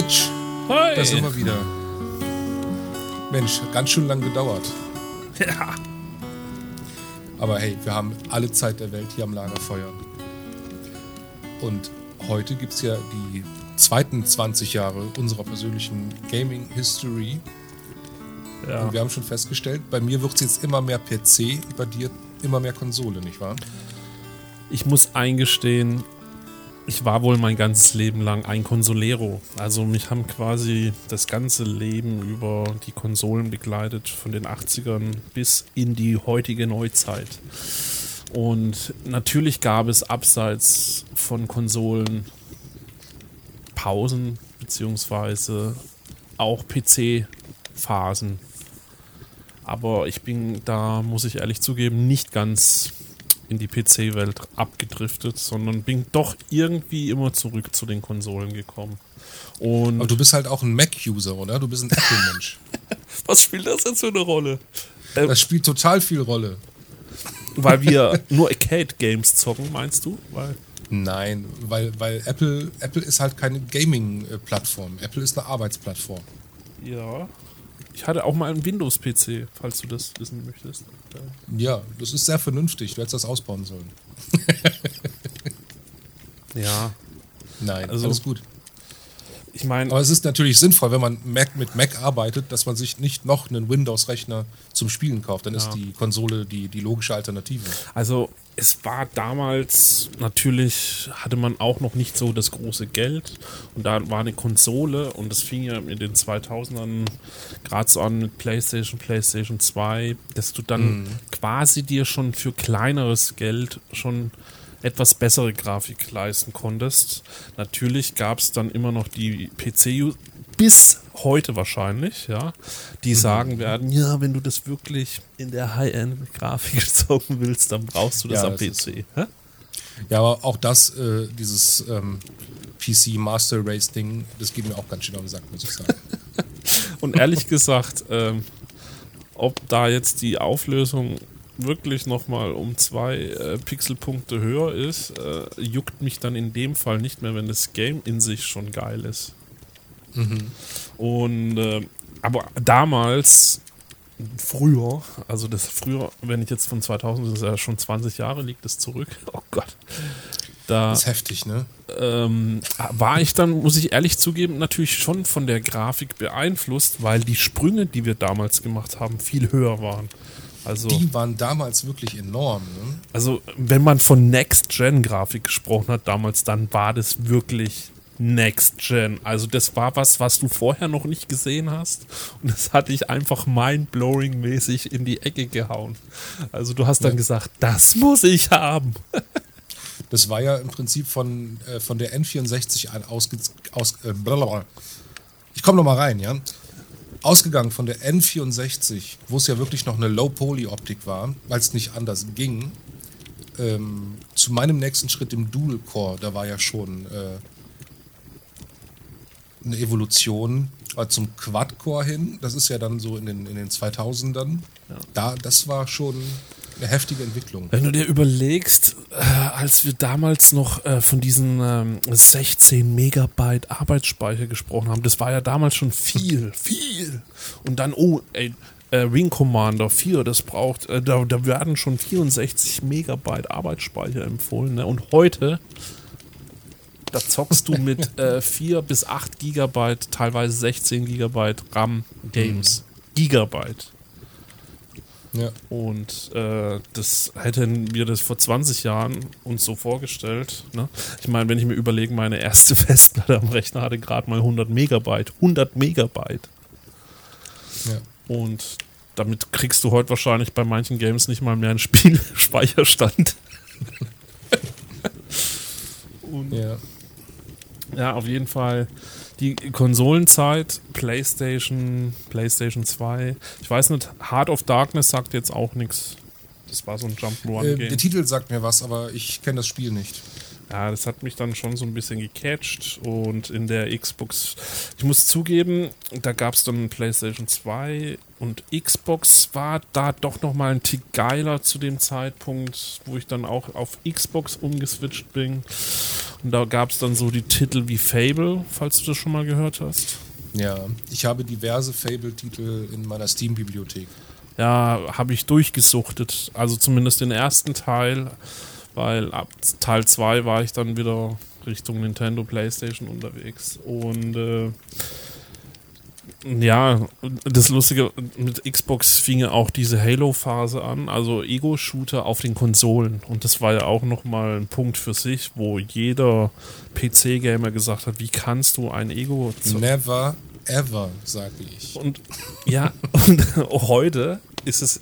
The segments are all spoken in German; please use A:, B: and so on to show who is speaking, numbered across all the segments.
A: Mitch,
B: Hi.
A: da sind wir wieder. Mensch, ganz schön lang gedauert.
B: Ja.
A: Aber hey, wir haben alle Zeit der Welt hier am Lagerfeuer. Und heute gibt es ja die zweiten 20 Jahre unserer persönlichen Gaming History.
B: ja.
A: Und wir haben schon festgestellt, bei mir wird es jetzt immer mehr PC, bei dir immer mehr Konsole, nicht wahr?
B: Ich muss eingestehen, ich war wohl mein ganzes Leben lang ein Consolero. Also mich haben quasi das ganze Leben über die Konsolen begleitet, von den 80ern bis in die heutige Neuzeit. Und natürlich gab es abseits von Konsolen Pausen, beziehungsweise auch PC-Phasen. Aber ich bin da, muss ich ehrlich zugeben, nicht ganz in die PC-Welt abgedriftet, sondern bin doch irgendwie immer zurück zu den Konsolen gekommen. Und
A: Aber du bist halt auch ein Mac-User, oder? Du bist ein Apple-Mensch.
B: was spielt das jetzt für eine Rolle? Äh,
A: Das spielt total viel Rolle.
B: weil wir nur Arcade-Games zocken, meinst du? Weil,
A: Nein, weil, weil Apple, Apple ist halt keine Gaming-Plattform. Apple ist eine Arbeitsplattform.
B: ja. Ich hatte auch mal einen Windows-PC, falls du das wissen möchtest.
A: Ja, das ist sehr vernünftig. Du hättest das ausbauen sollen.
B: Ja.
A: Nein,
B: Also-
A: alles gut.
B: Ich meine,
A: Aber es ist natürlich sinnvoll, wenn man Mac mit Mac arbeitet, dass man sich nicht noch einen Windows-Rechner zum Spielen kauft. Dann ist
B: Ja.
A: die Konsole die, die logische Alternative.
B: Also es war damals natürlich, hatte man auch noch nicht so das große Geld und da war eine Konsole und das fing ja in den 2000ern gerade so an mit PlayStation, PlayStation 2, dass du dann quasi dir schon für kleineres Geld schon etwas bessere Grafik leisten konntest. Natürlich gab es dann immer noch die PC bis heute wahrscheinlich, ja, die sagen werden, ja, wenn du das wirklich in der High-End-Grafik zocken willst, dann brauchst du das
A: Ja,
B: am
A: das
B: PC.
A: Ja, aber auch das, äh, dieses ähm, PC Master Race Ding, das geht mir auch ganz schön auf den Sack, muss ich sagen.
B: Und ehrlich gesagt, ähm, ob da jetzt die Auflösung wirklich nochmal um zwei äh, Pixelpunkte höher ist, äh, juckt mich dann in dem Fall nicht mehr, wenn das Game in sich schon geil ist. Und äh, aber damals, früher, also das früher, wenn ich jetzt von 2000, das ist ja schon 20 Jahre, liegt das zurück. Oh Gott. Da,
A: Das ist heftig, ne?
B: ähm, war ich dann, muss ich ehrlich zugeben, natürlich schon von der Grafik beeinflusst, weil die Sprünge, die wir damals gemacht haben, viel höher waren. Also,
A: Die waren damals wirklich enorm, ne?
B: also wenn man von Next-Gen-Grafik gesprochen hat damals, dann war das wirklich Next-Gen. Also das war was, was du vorher noch nicht gesehen hast und das hat dich einfach mind-blowing-mäßig in die Ecke gehauen. Also du hast dann
A: Ja.
B: gesagt, das muss ich haben.
A: Das war ja im Prinzip von, äh, von der N64 an ausge, aus, äh. Ich komme noch mal rein, ja. Ausgegangen von der N64, wo es ja wirklich noch eine Low-Poly-Optik war, weil es nicht anders ging, ähm, zu meinem nächsten Schritt im Dual-Core, da war ja schon äh, eine Evolution äh, zum Quad-Core hin. Das ist ja dann so in den, in den 2000ern. Da, das war schon eine heftige Entwicklung.
B: Wenn du dir überlegst, äh, als wir damals noch äh, von diesen ähm, 16 Megabyte Arbeitsspeicher gesprochen haben, das war ja damals schon viel, viel. Und dann, oh, ey, äh, Wing Commander 4, das braucht, äh, da, da werden schon 64 Megabyte Arbeitsspeicher empfohlen. Ne? Und heute, da zockst du mit äh, 4 bis 8 Gigabyte, teilweise 16 Gigabyte RAM Games. Gigabyte.
A: Ja.
B: Und äh, das hätten wir das vor 20 Jahren uns so vorgestellt. Ne? Ich meine, wenn ich mir überlege, meine erste Festplatte am Rechner hatte gerade mal 100 Megabyte. 100 Megabyte.
A: Ja.
B: Und damit kriegst du heute wahrscheinlich bei manchen Games nicht mal mehr einen Spielspeicherstand. Und
A: Ja.
B: ja, auf jeden Fall die Konsolenzeit, PlayStation, PlayStation 2. Ich weiß nicht, Heart of Darkness sagt jetzt auch nichts. Das war so ein
A: Äh,
B: Jump'n'Run-Game.
A: der Titel sagt mir was, aber ich kenne das Spiel nicht.
B: Ja, das hat mich dann schon so ein bisschen gecatcht und in der Xbox, ich muss zugeben, da gab es dann PlayStation 2 Und Xbox war da doch noch mal ein Tick geiler zu dem Zeitpunkt, wo ich dann auch auf Xbox umgeswitcht bin. Und da gab es dann so die Titel wie Fable, falls du das schon mal gehört hast.
A: Ja, ich habe diverse Fable-Titel in meiner Steam-Bibliothek.
B: Ja, habe ich durchgesuchtet. Also zumindest den ersten Teil, weil ab Teil 2 war ich dann wieder Richtung Nintendo, PlayStation unterwegs. Und äh, ja, das Lustige, mit Xbox fing ja auch diese Halo-Phase an, also Ego-Shooter auf den Konsolen. Und das war ja auch nochmal ein Punkt für sich, wo jeder PC-Gamer gesagt hat, wie kannst du ein Ego...
A: Never, ever, sage ich.
B: Und ja, und heute ist es,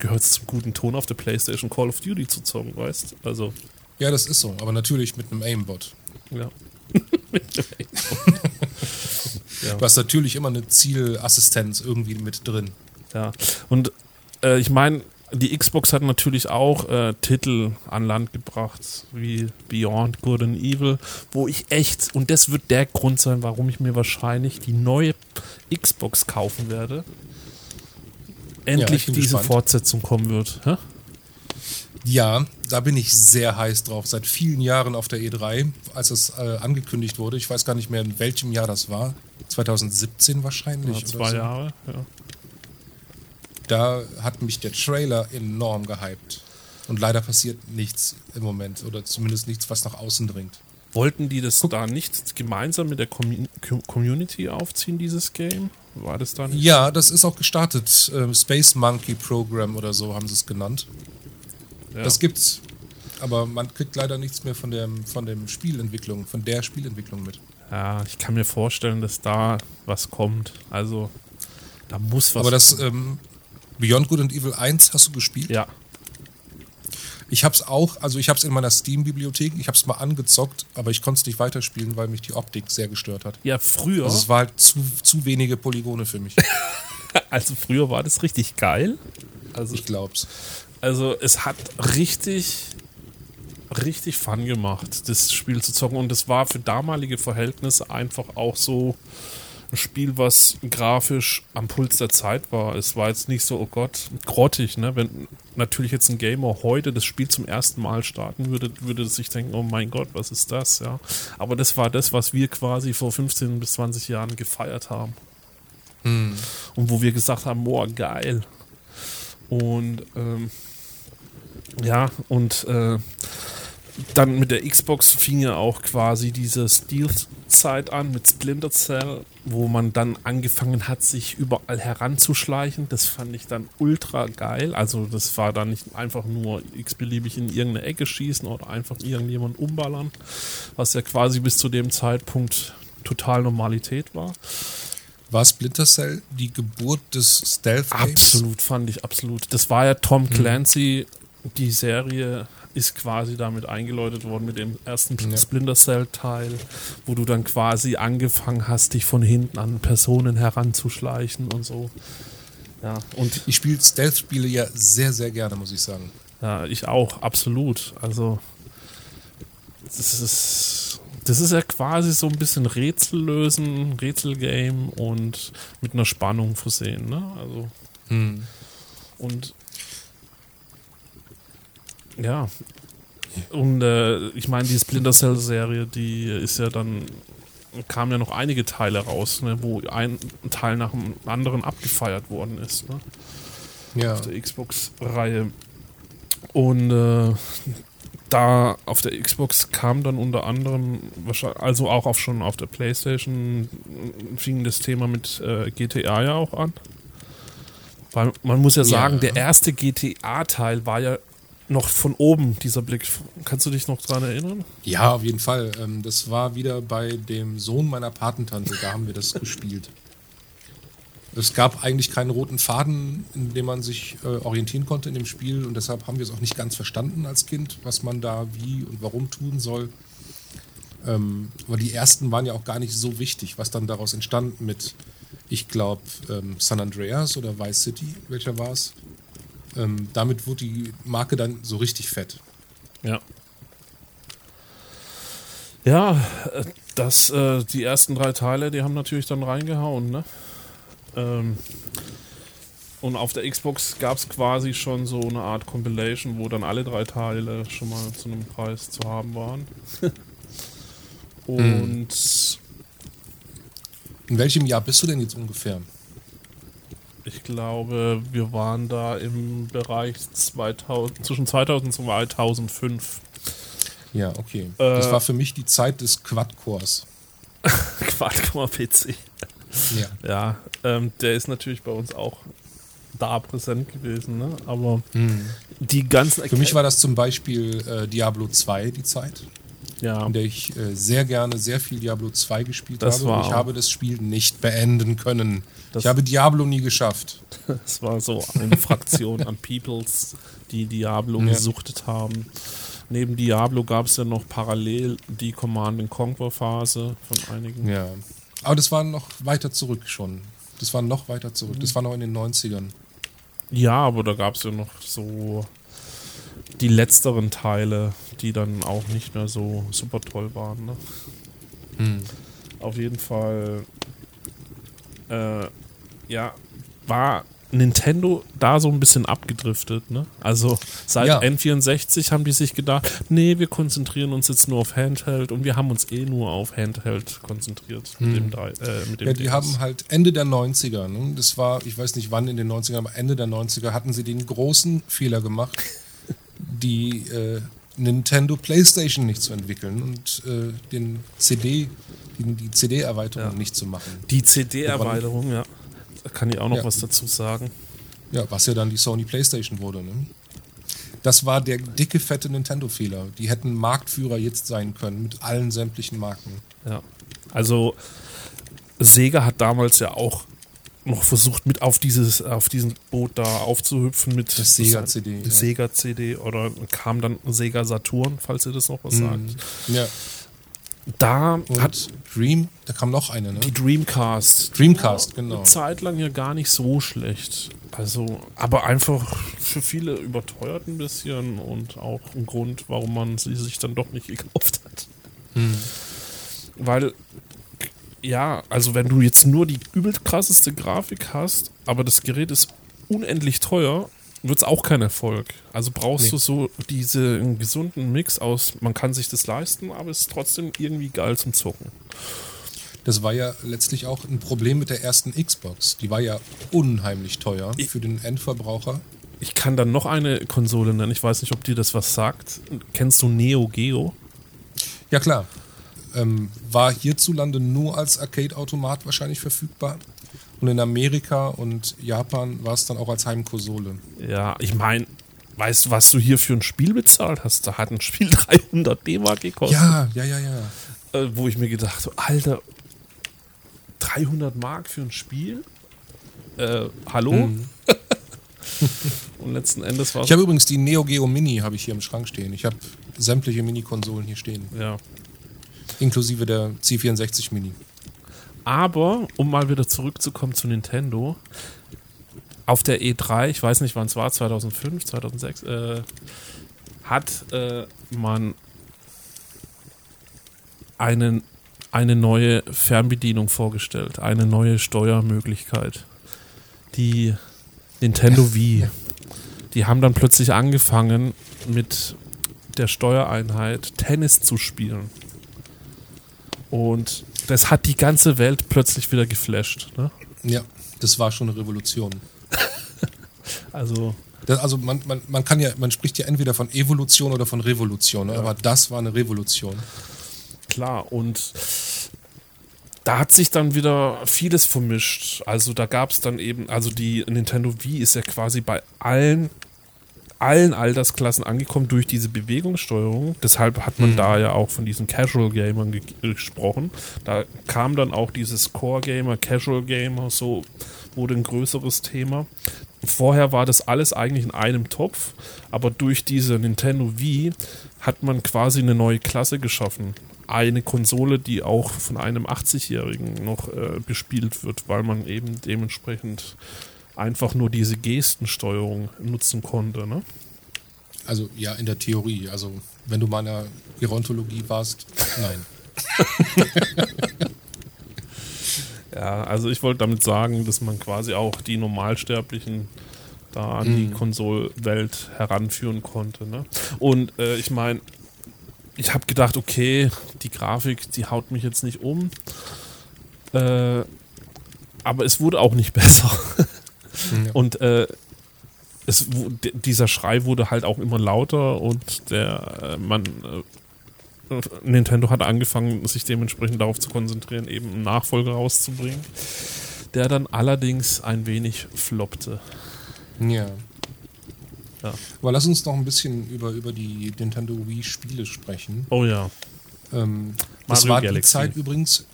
B: gehört es zum guten Ton auf der Playstation Call of Duty zu zocken, weißt Also...
A: Ja, das ist so, aber natürlich mit einem Aimbot.
B: Ja.
A: Ja. Du hast natürlich immer eine Zielassistenz irgendwie mit drin.
B: Ja, und äh, ich meine, die Xbox hat natürlich auch äh, Titel an Land gebracht, wie Beyond Good and Evil, wo ich echt, und das wird der Grund sein, warum ich mir wahrscheinlich die neue Xbox kaufen werde, endlich ja, diese gespannt. Fortsetzung kommen wird. Hä?
A: Ja, da bin ich sehr heiß drauf. Seit vielen Jahren auf der E3, als es äh, angekündigt wurde. Ich weiß gar nicht mehr, in welchem Jahr das war. 2017 wahrscheinlich.
B: Ja, zwei so. Jahre, ja.
A: Da hat mich der Trailer enorm gehypt. Und leider passiert nichts im Moment. Oder zumindest nichts, was nach außen dringt.
B: Wollten die das Guck. da nicht gemeinsam mit der Community aufziehen, dieses Game? War das dann?
A: Ja, das ist auch gestartet. Ähm, Space Monkey Program oder so haben sie es genannt. Ja. Das gibt's. Aber man kriegt leider nichts mehr von, dem, von dem Spielentwicklung, von der Spielentwicklung mit.
B: Ja, ich kann mir vorstellen, dass da was kommt. Also, da muss was
A: Aber das ähm, Beyond Good and Evil 1 hast du gespielt?
B: Ja.
A: Ich hab's auch, also ich hab's in meiner Steam-Bibliothek, ich hab's mal angezockt, aber ich konnte es nicht weiterspielen, weil mich die Optik sehr gestört hat.
B: Ja, früher.
A: Also es war halt zu, zu wenige Polygone für mich.
B: also früher war das richtig geil. Also,
A: ich glaub's.
B: Also es hat richtig, richtig Fun gemacht, das Spiel zu zocken. Und es war für damalige Verhältnisse einfach auch so ein Spiel, was grafisch am Puls der Zeit war. Es war jetzt nicht so, oh Gott, grottig, ne? Wenn natürlich jetzt ein Gamer heute das Spiel zum ersten Mal starten würde, würde sich denken, oh mein Gott, was ist das, ja? Aber das war das, was wir quasi vor 15 bis 20 Jahren gefeiert haben. Hm. Und wo wir gesagt haben, boah, geil. Und ähm, ja, und äh, dann mit der Xbox fing ja auch quasi diese Stealth-Zeit an mit Splinter Cell, wo man dann angefangen hat, sich überall heranzuschleichen. Das fand ich dann ultra geil. Also das war dann nicht einfach nur x-beliebig in irgendeine Ecke schießen oder einfach irgendjemanden umballern, was ja quasi bis zu dem Zeitpunkt total Normalität war.
A: War Splinter Cell die Geburt des Stealth?
B: Absolut, fand ich absolut. Das war ja Tom hm. Die Serie ist quasi damit eingeläutet worden mit dem ersten ja. Splinter Cell Teil, wo du dann quasi angefangen hast, dich von hinten an Personen heranzuschleichen und so. Ja, und
A: ich spiele Stealth-Spiele ja sehr, sehr gerne, muss ich sagen.
B: Ja, ich auch, absolut. Also, das ist, das ist ja quasi so ein bisschen Rätsel lösen, Rätselgame und mit einer Spannung versehen, ne? Also. Hm. Und ja. Und äh, ich meine, die Splinter Cell-Serie, die ist ja dann, kamen ja noch einige Teile raus, ne, wo ein Teil nach dem anderen abgefeiert worden ist. Ne? Ja. Auf der Xbox-Reihe. Und äh, da auf der Xbox kam dann unter anderem, also auch auf schon auf der Playstation, fing das Thema mit äh, GTA ja auch an. Weil man muss ja sagen, ja. der erste GTA-Teil war ja noch von oben, dieser Blick. Kannst du dich noch daran erinnern?
A: Ja, auf jeden Fall. Ähm, das war wieder bei dem Sohn meiner Patentante, da haben wir das gespielt. Es gab eigentlich keinen roten Faden, in dem man sich äh, orientieren konnte in dem Spiel und deshalb haben wir es auch nicht ganz verstanden als Kind, was man da wie und warum tun soll. Ähm, aber die ersten waren ja auch gar nicht so wichtig, was dann daraus entstand mit, ich glaube, ähm, San Andreas oder Vice City, welcher war es? Ähm, damit wurde die Marke dann so richtig fett.
B: Ja. Ja, das, äh, die ersten drei Teile, die haben natürlich dann reingehauen, ne? Ähm, Und auf der Xbox gab es quasi schon so eine Art Compilation, wo dann alle drei Teile schon mal zu einem Preis zu haben waren. Und
A: In welchem Jahr bist du denn jetzt ungefähr?
B: Ich glaube, wir waren da im Bereich 2000, zwischen 2000 und 2005.
A: Ja, okay.
B: Äh,
A: das war für mich die Zeit des Quad-Cores.
B: Quad-Core-PC.
A: Ja.
B: Ja, ähm, der ist natürlich bei uns auch da präsent gewesen, ne? aber die ganzen
A: Hm. Für mich war das zum Beispiel äh, Diablo 2 die Zeit,
B: ja,
A: in der ich äh, sehr gerne sehr viel Diablo 2 gespielt
B: Das
A: habe. und ich habe das Spiel nicht beenden können.
B: Das-
A: ich habe Diablo nie geschafft.
B: es war so eine Fraktion an Peoples, die Diablo
A: Ja.
B: gesuchtet haben. Neben Diablo gab es ja noch parallel die Command Conquer Phase von einigen.
A: Ja. Aber das war noch weiter zurück schon. Das war noch weiter zurück. Das war noch in den 90ern.
B: Ja, aber da gab es ja noch so die letzteren Teile, die dann auch nicht mehr so super toll waren. Ne?
A: Hm.
B: Auf jeden Fall, äh, ja, war Nintendo da so ein bisschen abgedriftet. Ne? Also seit
A: Ja.
B: N64 haben die sich gedacht, nee, wir konzentrieren uns jetzt nur auf Handheld und wir haben uns eh nur auf Handheld konzentriert mit dem, äh, mit dem
A: Hm. Ja, die
B: DS.
A: haben halt Ende der 90er, ne? das war, ich weiß nicht wann in den 90ern, aber Ende der 90er hatten sie den großen Fehler gemacht, die äh, Nintendo Playstation nicht zu entwickeln und äh, den CD, die, die CD-Erweiterung
B: Ja.
A: nicht zu machen.
B: Die CD-Erweiterung, ja. Da kann ich auch noch
A: Ja.
B: was dazu sagen.
A: Ja, was ja dann die Sony Playstation wurde. Ne? Das war der dicke, fette Nintendo-Fehler. Die hätten Marktführer jetzt sein können mit allen sämtlichen Marken.
B: Ja. Also Sega hat damals ja auch noch versucht, mit auf dieses, auf diesen Boot da aufzuhüpfen mit
A: Das Sega CD.
B: Sega CD oder kam dann Sega Saturn, falls ihr das noch was sagt.
A: Ja.
B: Da
A: Und
B: hat
A: Dream, da kam noch eine, ne?
B: die Dreamcast
A: Dreamcast, genau.
B: eine Zeit lang ja gar nicht so schlecht. Also, aber einfach für viele überteuert ein bisschen und auch ein Grund, warum man sie sich dann doch nicht gekauft hat. Weil, ja, also wenn du jetzt nur die übel krasseste Grafik hast, aber das Gerät ist unendlich teuer, wird es auch kein Erfolg. Also brauchst
A: Nee.
B: du so diesen gesunden Mix aus, man kann sich das leisten, aber es ist trotzdem irgendwie geil zum Zocken.
A: Das war ja letztlich auch ein Problem mit der ersten Xbox. Die war ja unheimlich teuer
B: Ich-
A: für den Endverbraucher.
B: Ich kann dann noch eine Konsole nennen. Ich weiß nicht, ob dir das was sagt. Kennst du Neo Geo?
A: Ja klar. Ähm, war hierzulande nur als Arcade-Automat wahrscheinlich verfügbar. Und in Amerika und Japan war es dann auch als Heimkonsole.
B: Ja, ich meine, weißt du, was du hier für ein Spiel bezahlt hast? Da hat ein Spiel 300 D-Mark gekostet.
A: Ja, ja, ja, ja.
B: Äh, wo ich mir gedacht habe, Alter, 300 Mark für ein Spiel? Äh, hallo? Und letzten Endes war
A: Ich habe übrigens die Neo Geo Mini habe ich hier im Schrank stehen. Ich habe sämtliche Mini-Konsolen hier stehen,
B: ja.
A: inklusive der C64 Mini.
B: Aber, um mal wieder zurückzukommen zu Nintendo, auf der E3, ich weiß nicht wann es war, 2005, 2006, äh, hat äh, man einen, eine neue Fernbedienung vorgestellt, eine neue Steuermöglichkeit. Die Nintendo Wii. Die haben dann plötzlich angefangen mit der Steuereinheit Tennis zu spielen. Und das hat die ganze Welt plötzlich wieder geflasht. Ne?
A: Ja, das war schon eine Revolution.
B: Also,
A: Das, also man, man, man kann ja, man spricht ja entweder von Evolution oder von Revolution, ne? aber das war eine Revolution.
B: klar, und da hat sich dann wieder vieles vermischt. Also da gab es dann eben, also die Nintendo Wii ist ja quasi bei allen, allen Altersklassen angekommen durch diese Bewegungssteuerung. Deshalb hat man da ja auch von diesen Casual Gamern ge gesprochen. Da kam dann auch dieses Core Gamer, Casual Gamer, so wurde ein größeres Thema. Vorher war das alles eigentlich in einem Topf, aber durch diese Nintendo Wii hat man quasi eine neue Klasse geschaffen. Eine Konsole, die auch von einem 80-Jährigen noch äh, bespielt wird, weil man eben dementsprechend einfach nur diese Gestensteuerung nutzen konnte. Ne?
A: Also ja, in der Theorie. Also wenn du meiner Gerontologie warst, nein.
B: Ja, also ich wollte damit sagen, dass man quasi auch die Normalsterblichen da an die
A: Mhm.
B: Konsolwelt heranführen konnte. Ne? Und äh, ich meine, ich habe gedacht, okay, die Grafik, die haut mich jetzt nicht um. Äh, aber es wurde auch nicht besser.
A: Ja.
B: Und äh, es, dieser Schrei wurde halt auch immer lauter und der äh, man äh, Nintendo hat angefangen, sich dementsprechend darauf zu konzentrieren, eben einen Nachfolger rauszubringen, der dann allerdings ein wenig floppte.
A: Ja.
B: Ja.
A: Aber lass uns noch ein bisschen über, über die Nintendo Wii-Spiele sprechen.
B: Oh ja.
A: Ähm, das war
B: Galaxy.
A: die Zeit übrigens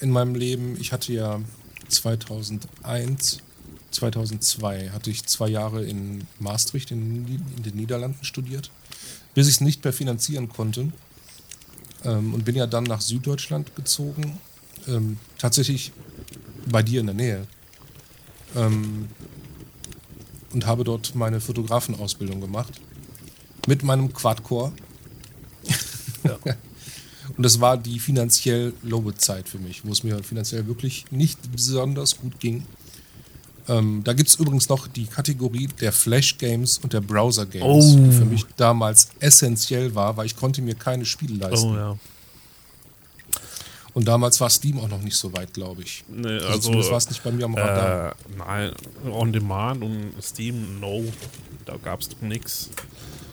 A: in meinem Leben. Ich hatte ja 2001, 2002 hatte ich zwei Jahre in Maastricht in, in den Niederlanden studiert, bis ich es nicht mehr finanzieren konnte. Ähm, und bin ja dann nach Süddeutschland gezogen. Ähm, tatsächlich bei dir in der Nähe. Ähm, und habe dort meine Fotografenausbildung gemacht. Mit meinem Quadcore. Und das war die finanziell lowe Zeit für mich, wo es mir finanziell wirklich nicht besonders gut ging. Ähm, da gibt es übrigens noch die Kategorie der Flash Games und der Browser Games,
B: Oh.
A: die für mich damals essentiell war, weil ich konnte mir keine Spiele leisten.
B: Oh ja.
A: Und damals war Steam auch noch nicht so weit, glaube ich.
B: Nee,
A: Also,
B: also,
A: zumindest war es nicht bei mir am Radar.
B: äh, nein, On Demand und Steam, no. Da gab es doch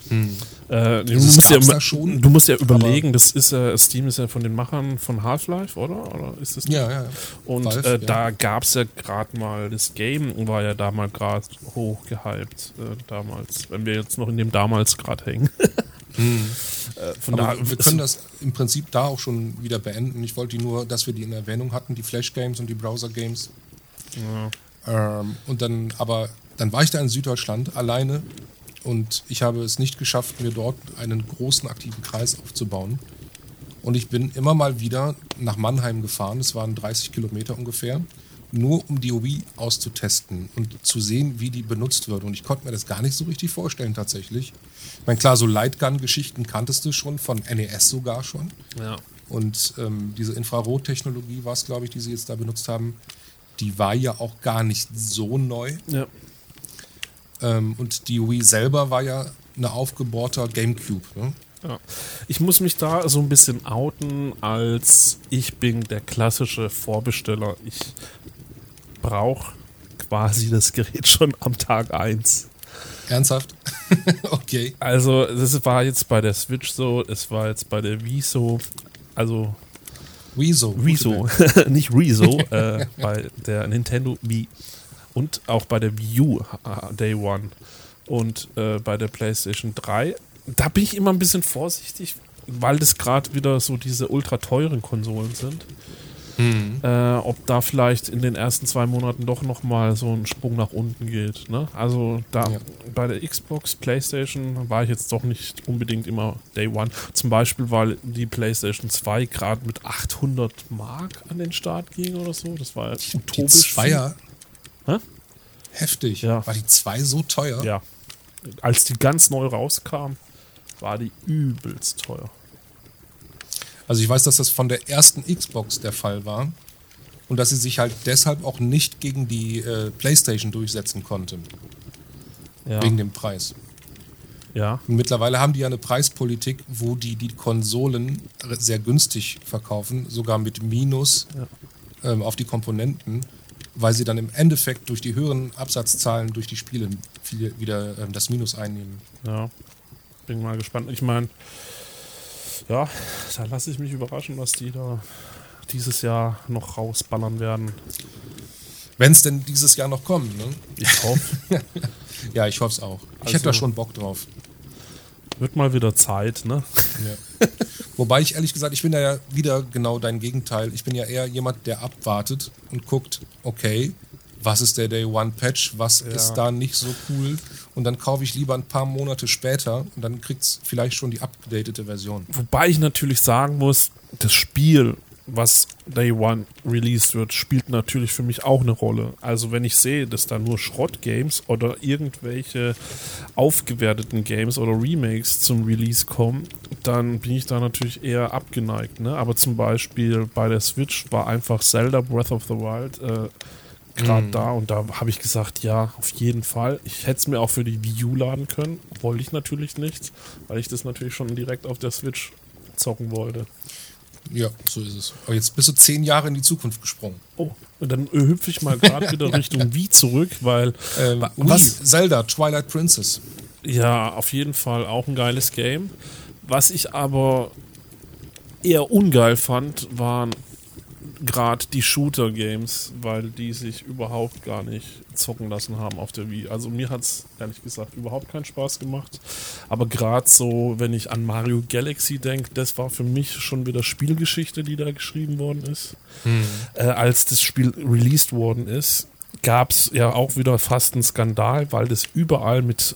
B: nichts. Äh, du, musst ja, du musst ja überlegen, das ist ja, Steam ist ja von den Machern von Half-Life, oder? Oder ist das
A: ja, ja, ja.
B: Und
A: Valve,
B: äh,
A: ja.
B: da gab es ja gerade mal, das Game war ja da mal gerade hochgehypt, äh, damals, wenn wir jetzt noch in dem damals gerade hängen. äh, von
A: Hm.
B: Da,
A: wir können das im Prinzip da auch schon wieder beenden. Ich wollte die nur, dass wir die in Erwähnung hatten, die Flash Games und die Browser Games.
B: ja,
A: Ähm, und dann, aber dann war ich da in Süddeutschland alleine und ich habe es nicht geschafft, mir dort einen großen aktiven Kreis aufzubauen. Und ich bin immer mal wieder nach Mannheim gefahren, es waren 30 Kilometer ungefähr, nur um die Wii auszutesten und zu sehen, wie die benutzt wird. Und ich konnte mir das gar nicht so richtig vorstellen tatsächlich. Ich meine, klar, so Lightgun-Geschichten kanntest du schon, von NES sogar schon.
B: ja.
A: Und ähm, diese Infrarottechnologie war es, glaube ich, die sie jetzt da benutzt haben, die war ja auch gar nicht so neu.
B: ja.
A: Ähm, und die Wii selber war ja eine aufgebohrter Gamecube. Ne?
B: Ja. Ich muss mich da so ein bisschen outen, als ich bin der klassische Vorbesteller. Ich brauche quasi das Gerät schon am Tag 1.
A: Ernsthaft? okay.
B: Also, das war jetzt bei der Switch so, es war jetzt bei der Wii so, also
A: Wieso?
B: Rezo, nicht Rezo, äh, bei der Nintendo Wii und auch bei der Wii U Day One und äh, bei der PlayStation 3. Da bin ich immer ein bisschen vorsichtig, weil das gerade wieder so diese ultra teuren Konsolen sind.
A: Hm.
B: Äh, ob da vielleicht in den ersten zwei Monaten doch nochmal so ein Sprung nach unten geht. Ne? Also da
A: Ja.
B: bei der Xbox, PlayStation war ich jetzt doch nicht unbedingt immer Day One. Zum Beispiel, weil die PlayStation 2 gerade mit 800 Mark an den Start ging oder so. Das war ja
A: Die
B: utopisch.
A: Zweier.
B: Hä?
A: Heftig.
B: Ja.
A: War die zwei so teuer?
B: Ja. Als die ganz neu rauskam, war die übelst teuer.
A: Also ich weiß, dass das von der ersten Xbox der Fall war. Und dass sie sich halt deshalb auch nicht gegen die äh, PlayStation durchsetzen konnte.
B: Ja.
A: Wegen dem Preis.
B: ja.
A: Und mittlerweile haben die ja eine Preispolitik, wo die die Konsolen sehr günstig verkaufen, sogar mit Minus ähm, auf die Komponenten, weil sie dann im Endeffekt durch die höheren Absatzzahlen durch die Spiele wieder ähm, das Minus einnehmen.
B: Ja, bin mal gespannt. Ich meine, ja, da lasse ich mich überraschen, was die da dieses Jahr noch rausballern werden.
A: Wenn es denn dieses Jahr noch kommt. Ne?
B: Ich hoffe,
A: Ja, ich hoffe es auch. Ich
B: Also-
A: hätte da schon Bock drauf.
B: Wird mal wieder Zeit, ne?
A: Ja. Wobei ich ehrlich gesagt, ich bin da ja wieder genau dein Gegenteil. Ich bin ja eher jemand, der abwartet und guckt, okay, was ist der Day One Patch, was ist da nicht so cool und dann kaufe ich lieber ein paar Monate später und dann kriegt es vielleicht schon die abgedatete Version.
B: Wobei ich natürlich sagen muss, das Spiel was Day One released wird, spielt natürlich für mich auch eine Rolle. Also wenn ich sehe, dass da nur Schrott-Games oder irgendwelche aufgewerteten Games oder Remakes zum Release kommen, dann bin ich da natürlich eher abgeneigt. Ne? Aber zum Beispiel bei der Switch war einfach Zelda Breath of the Wild äh, gerade mm. da und da habe ich gesagt, ja, auf jeden Fall. Ich hätte es mir auch für die Wii U laden können, wollte ich natürlich nicht, weil ich das natürlich schon direkt auf der Switch zocken wollte.
A: Ja, so ist es. Aber jetzt bist du zehn Jahre in die Zukunft gesprungen.
B: Oh, und dann hüpfe ich mal gerade wieder Richtung Wii zurück, weil.
A: Ähm, was? Wii, Zelda, Twilight Princess.
B: Ja, auf jeden Fall auch ein geiles Game. Was ich aber eher ungeil fand, waren gerade die Shooter-Games, weil die sich überhaupt gar nicht zocken lassen haben auf der Wii. Also mir hat es ehrlich gesagt überhaupt keinen Spaß gemacht. Aber gerade so, wenn ich an Mario Galaxy denke, das war für mich schon wieder Spielgeschichte, die da geschrieben worden ist. Mhm. Äh, als das Spiel released worden ist, gab es ja auch wieder fast einen Skandal, weil das überall mit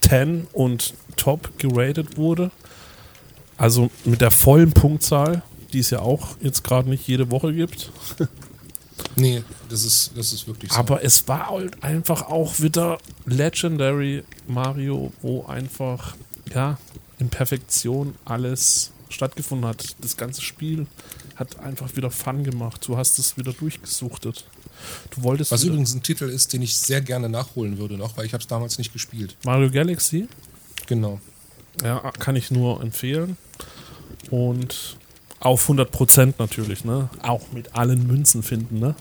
B: 10 und Top geratet wurde. Also mit der vollen Punktzahl die es ja auch jetzt gerade nicht jede Woche gibt.
A: nee, das ist, das ist wirklich
B: so. Aber es war halt einfach auch wieder Legendary Mario, wo einfach, ja, in Perfektion alles stattgefunden hat. Das ganze Spiel hat einfach wieder Fun gemacht. Du hast es wieder durchgesuchtet. Du wolltest
A: Was übrigens ein Titel ist, den ich sehr gerne nachholen würde noch, weil ich habe es damals nicht gespielt.
B: Mario Galaxy?
A: Genau.
B: Ja, kann ich nur empfehlen. Und auf 100 Prozent natürlich, ne? Auch mit allen Münzen finden, ne?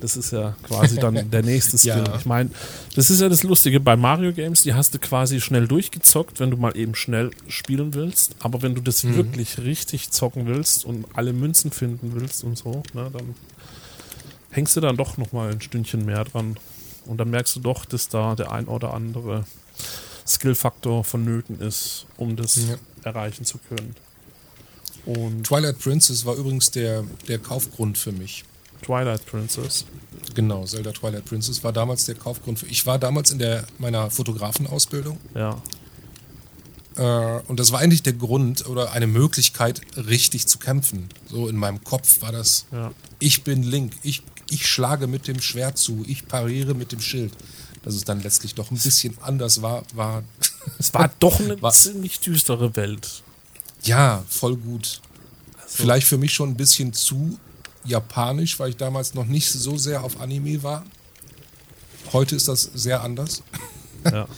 B: Das ist ja quasi dann der nächste Skill. Ja. Ich meine, das ist ja das Lustige bei Mario Games, die hast du quasi schnell durchgezockt, wenn du mal eben schnell spielen willst. Aber wenn du das mhm. wirklich richtig zocken willst und alle Münzen finden willst und so, ne, dann hängst du dann doch nochmal ein Stündchen mehr dran. Und dann merkst du doch, dass da der ein oder andere Skill-Faktor vonnöten ist, um das ja. erreichen zu können.
A: Und Twilight Princess war übrigens der, der Kaufgrund für mich.
B: Twilight Princess.
A: Genau, Zelda Twilight Princess war damals der Kaufgrund für. Ich war damals in der meiner Fotografenausbildung.
B: Ja.
A: Äh, und das war eigentlich der Grund oder eine Möglichkeit, richtig zu kämpfen. So in meinem Kopf war das. Ja. Ich bin Link. Ich, ich schlage mit dem Schwert zu. Ich pariere mit dem Schild. Dass es dann letztlich doch ein bisschen anders war, war.
B: Es war doch eine war, ziemlich düstere Welt.
A: Ja, voll gut. Also. Vielleicht für mich schon ein bisschen zu japanisch, weil ich damals noch nicht so sehr auf Anime war. Heute ist das sehr anders. Ja.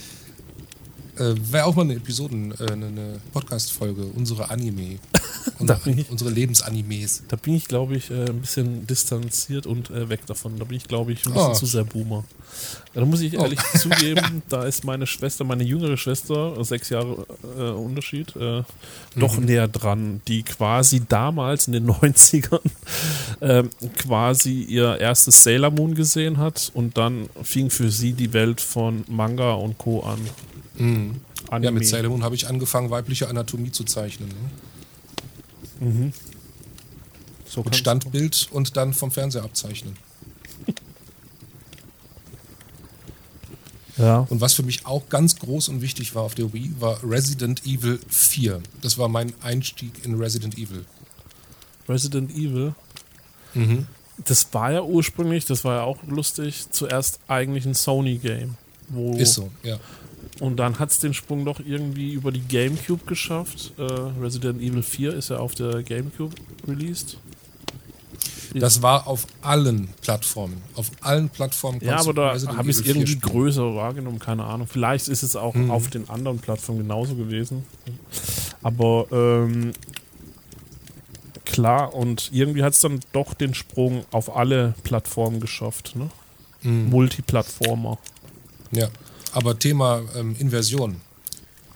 A: Äh, Wäre auch mal eine Episoden, äh, eine Podcast-Folge, unsere Anime. Unsere, ich, unsere Lebensanimes.
B: Da bin ich, glaube ich, äh, ein bisschen distanziert und äh, weg davon. Da bin ich, glaube ich, ein bisschen oh. zu sehr Boomer. Da muss ich ehrlich oh. zugeben, da ist meine Schwester, meine jüngere Schwester, sechs Jahre äh, Unterschied, äh, mhm. doch näher dran, die quasi damals in den 90ern ähm, quasi ihr erstes Sailor Moon gesehen hat und dann fing für sie die Welt von Manga und Co. an.
A: Mhm. Ja, mit Sailor Moon habe ich angefangen, weibliche Anatomie zu zeichnen. Ne? Mhm. So mit Standbild und dann vom Fernseher abzeichnen.
B: Ja.
A: Und was für mich auch ganz groß und wichtig war auf der Wii, war Resident Evil 4. Das war mein Einstieg in Resident Evil.
B: Resident Evil? Mhm. Das war ja ursprünglich, das war ja auch lustig, zuerst eigentlich ein Sony-Game.
A: Ist so, ja.
B: Und dann hat es den Sprung doch irgendwie über die GameCube geschafft. Äh, Resident Evil 4 ist ja auf der GameCube released.
A: Das war auf allen Plattformen. Auf allen Plattformen.
B: Ja, aber da habe ich es irgendwie größer wahrgenommen, keine Ahnung. Vielleicht ist es auch mhm. auf den anderen Plattformen genauso gewesen. Aber ähm, klar, und irgendwie hat es dann doch den Sprung auf alle Plattformen geschafft. Ne? Mhm. Multiplattformer.
A: Ja. Aber Thema ähm, Inversion.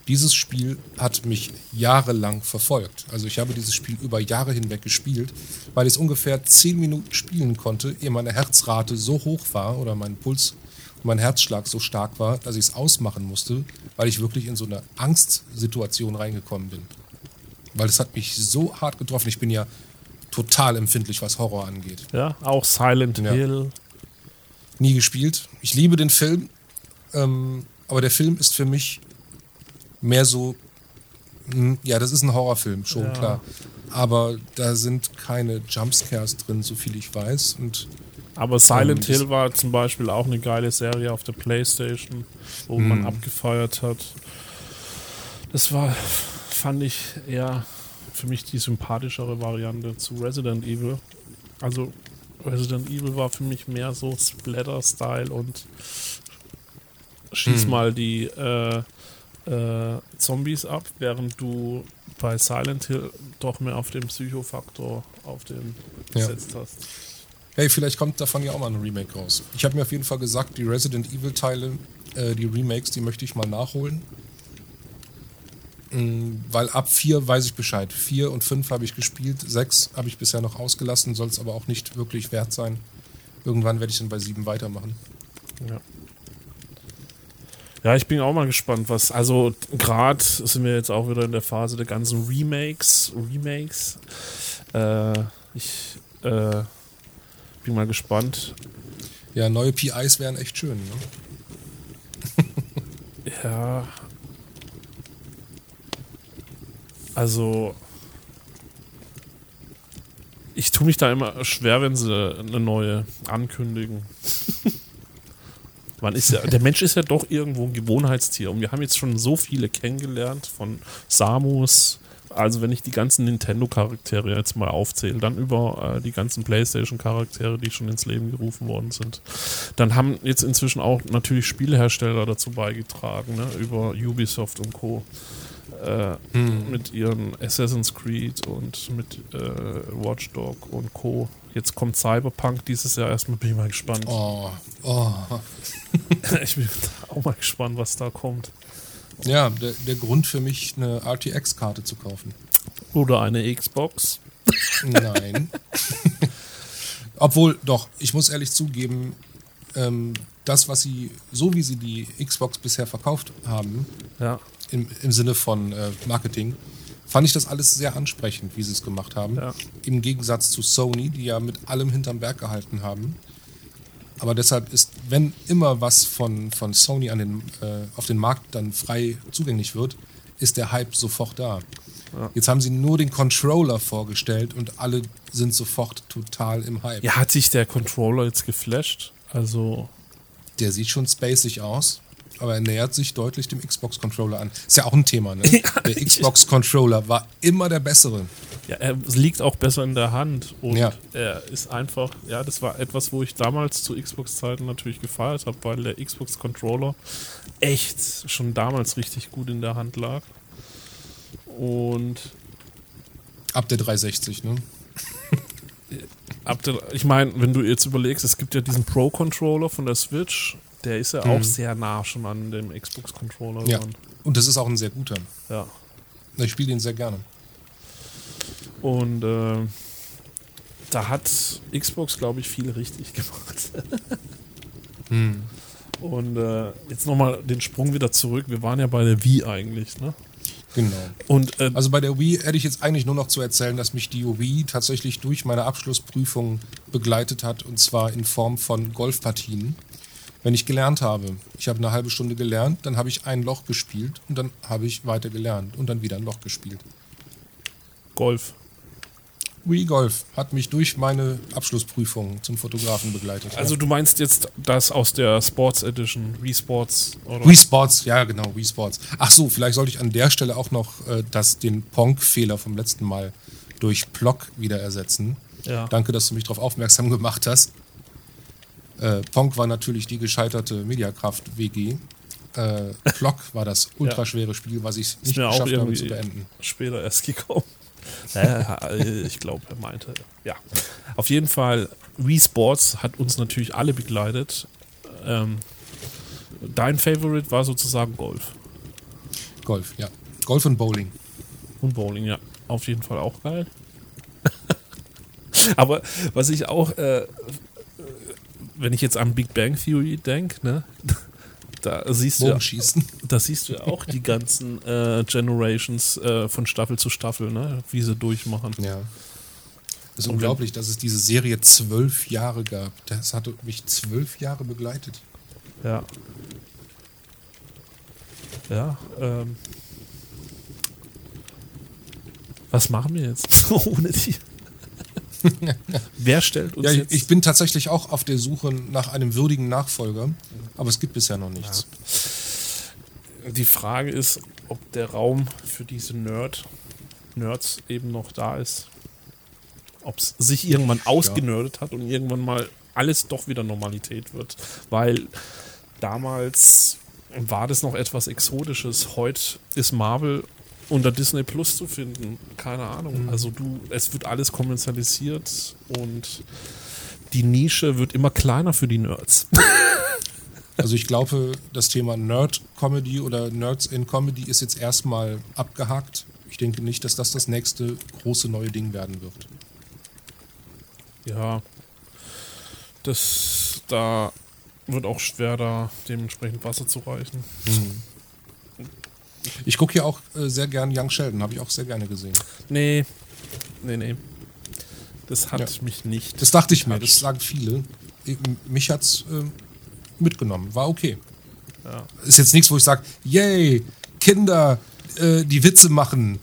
A: Dieses Spiel hat mich jahrelang verfolgt. Also ich habe dieses Spiel über Jahre hinweg gespielt, weil ich es ungefähr zehn Minuten spielen konnte, ehe meine Herzrate so hoch war oder mein Puls und mein Herzschlag so stark war, dass ich es ausmachen musste, weil ich wirklich in so eine Angstsituation reingekommen bin. Weil es hat mich so hart getroffen. Ich bin ja total empfindlich, was Horror angeht.
B: Ja, auch Silent ja. Hill.
A: Nie gespielt. Ich liebe den Film, ähm, aber der Film ist für mich mehr so, hm, ja, das ist ein Horrorfilm, schon ja. klar. aber da sind keine Jumpscares drin, so viel ich weiß. Und
B: Aber Silent
A: Ähm,
B: Hill war zum Beispiel auch eine geile Serie auf der Playstation, wo
A: Mhm.
B: man abgefeuert hat. Das war, fand ich eher für mich die sympathischere Variante zu Resident Evil. Also Resident Evil war für mich mehr so Splatter-Style und schieß
A: Mhm.
B: mal die äh, äh, Zombies ab, während du bei Silent Hill doch mehr auf den Psychofaktor auf den
A: Ja.
B: gesetzt hast.
A: hey, vielleicht kommt davon ja auch mal ein Remake raus. Ich habe mir auf jeden Fall gesagt, die Resident Evil Teile, äh, die Remakes, die möchte ich mal nachholen. Mm, Weil ab 4 weiß ich Bescheid. 4 und 5 habe ich gespielt, 6 habe ich bisher noch ausgelassen, soll es aber auch nicht wirklich wert sein. Irgendwann werde ich dann bei 7 weitermachen.
B: Ja. Ja, ich bin auch mal gespannt, was. Also, gerade sind wir jetzt auch wieder in der Phase der ganzen Remakes. Remakes. Äh, ich äh, bin mal gespannt.
A: Ja, neue PIs wären echt schön. Ne?
B: Ja. Also. Ich tue mich da immer schwer, wenn sie eine neue ankündigen. Man ist ja, der Mensch ist ja doch irgendwo ein Gewohnheitstier. Und wir haben jetzt schon so viele kennengelernt, von Samus, also wenn ich die ganzen Nintendo-Charaktere jetzt mal aufzähle, dann über äh, die ganzen PlayStation-Charaktere, die schon ins Leben gerufen worden sind. Dann haben jetzt inzwischen auch natürlich Spielehersteller dazu beigetragen, ne? über Ubisoft und Co. Äh, Mit ihren Assassin's Creed und mit äh, Watch Dog und Co. Jetzt kommt Cyberpunk dieses Jahr erstmal, bin ich mal gespannt.
A: Oh, oh.
B: Ich bin auch mal gespannt, was da kommt.
A: Ja, der, der Grund für mich, eine RTX-Karte zu kaufen.
B: Oder eine Xbox.
A: Nein. Obwohl, doch, ich muss ehrlich zugeben, ähm, das, was sie, so wie sie die Xbox bisher verkauft haben,
B: Ja,
A: im, im Sinne von äh, Marketing, fand ich das alles sehr ansprechend, wie sie es gemacht haben.
B: Ja.
A: Im Gegensatz zu Sony, die ja mit allem hinterm Berg gehalten haben. Aber deshalb ist, wenn immer was von, von Sony an den, äh, auf den Markt dann frei zugänglich wird, ist der Hype sofort da.
B: Ja.
A: Jetzt haben sie nur den Controller vorgestellt und alle sind sofort total im Hype.
B: ja hat sich der Controller jetzt geflasht? Also,
A: Der sieht schon spacig aus, aber er nähert sich deutlich dem Xbox-Controller an. Ist ja auch ein Thema, ne? der Xbox-Controller war immer der bessere.
B: ja, er liegt auch besser in der Hand. Und
A: Ja.
B: er ist einfach, ja, das war etwas, wo ich damals zu Xbox-Zeiten natürlich gefeiert habe, weil der Xbox-Controller echt schon damals richtig gut in der Hand lag. Und
A: Ab der 360, ne?
B: ab der, ich meine, wenn du jetzt überlegst, es gibt ja diesen Pro-Controller von der Switch, der ist ja auch sehr nah schon an dem Xbox-Controller.
A: Ja.
B: dran.
A: Und das ist auch ein sehr guter.
B: ja.
A: Ich spiele den sehr gerne.
B: Und äh, da hat Xbox, glaube ich, viel richtig gemacht. Und äh, jetzt nochmal den Sprung wieder zurück. Wir waren ja bei der Wii eigentlich, ne?
A: Genau.
B: Und äh,
A: Also bei der Wii hätte ich jetzt eigentlich nur noch zu erzählen, dass mich die Wii tatsächlich durch meine Abschlussprüfung begleitet hat und zwar in Form von Golfpartien. Wenn ich gelernt habe, ich habe eine halbe Stunde gelernt, dann habe ich ein Loch gespielt und dann habe ich weiter gelernt und dann wieder ein Loch gespielt.
B: Golf.
A: Wii Golf hat mich durch meine Abschlussprüfung zum Fotografen begleitet.
B: Also du meinst jetzt das aus der Sports Edition, Wii Sports oder?
A: Wii Sports, ja genau, Wii Sports. Ach so, vielleicht sollte ich an der Stelle auch noch äh, das, den Ponk-Fehler vom letzten Mal durch Plock wieder ersetzen.
B: Ja.
A: Danke, dass du mich darauf aufmerksam gemacht hast. Äh, Ponk war natürlich die gescheiterte Mediakraft-WG. Äh, Plock war das ultraschwere Spiel, was ich nicht geschafft habe zu beenden.
B: später erst gekommen. Ja, ich glaube, er meinte. Ja. Auf jeden Fall, Wii Sports hat uns natürlich alle begleitet. Ähm, dein Favorite war sozusagen Golf.
A: Golf, ja. Golf und Bowling.
B: Und Bowling, ja. Auf jeden Fall auch geil. Aber was ich auch, äh, wenn ich jetzt an Big Bang Theory denke, ne, da siehst du da siehst du ja auch die ganzen äh, Generations äh, von Staffel zu Staffel, ne, wie sie durchmachen.
A: Ja. Es ist
B: Und
A: unglaublich, dass es diese Serie zwölf Jahre gab. Das hat mich zwölf Jahre begleitet.
B: Ja. Ja, ähm. Was machen wir jetzt ohne die? Wer stellt uns
A: Ja, ich,
B: jetzt?
A: ich bin tatsächlich auch auf der Suche nach einem würdigen Nachfolger, aber es gibt bisher noch nichts.
B: Die Frage ist, ob der Raum für diese Nerd, Nerds eben noch da ist. Ob es sich irgendwann ausgenördet hat und irgendwann mal alles doch wieder Normalität wird. Weil damals war das noch etwas Exotisches. Heute ist Marvel unter Disney Plus zu finden. Keine Ahnung. Also du, es wird alles kommerzialisiert und die Nische wird immer kleiner für die Nerds.
A: Also ich glaube, das Thema Nerd-Comedy oder Nerds in Comedy ist jetzt erstmal abgehakt. Ich denke nicht, dass das das nächste große neue Ding werden wird.
B: Ja, das da wird auch schwer, da dementsprechend Wasser zu reichen.
A: Ich gucke hier auch äh, sehr gern Young Sheldon, habe ich auch sehr gerne gesehen.
B: Nee, nee, nee. Das hat
A: Ja.
B: mich nicht.
A: Das dachte ich mir, das sagen viele. Ich- Mich hat's äh, mitgenommen, war okay.
B: Ja.
A: Ist jetzt nichts, wo ich sage, yay, Kinder, äh, die Witze machen,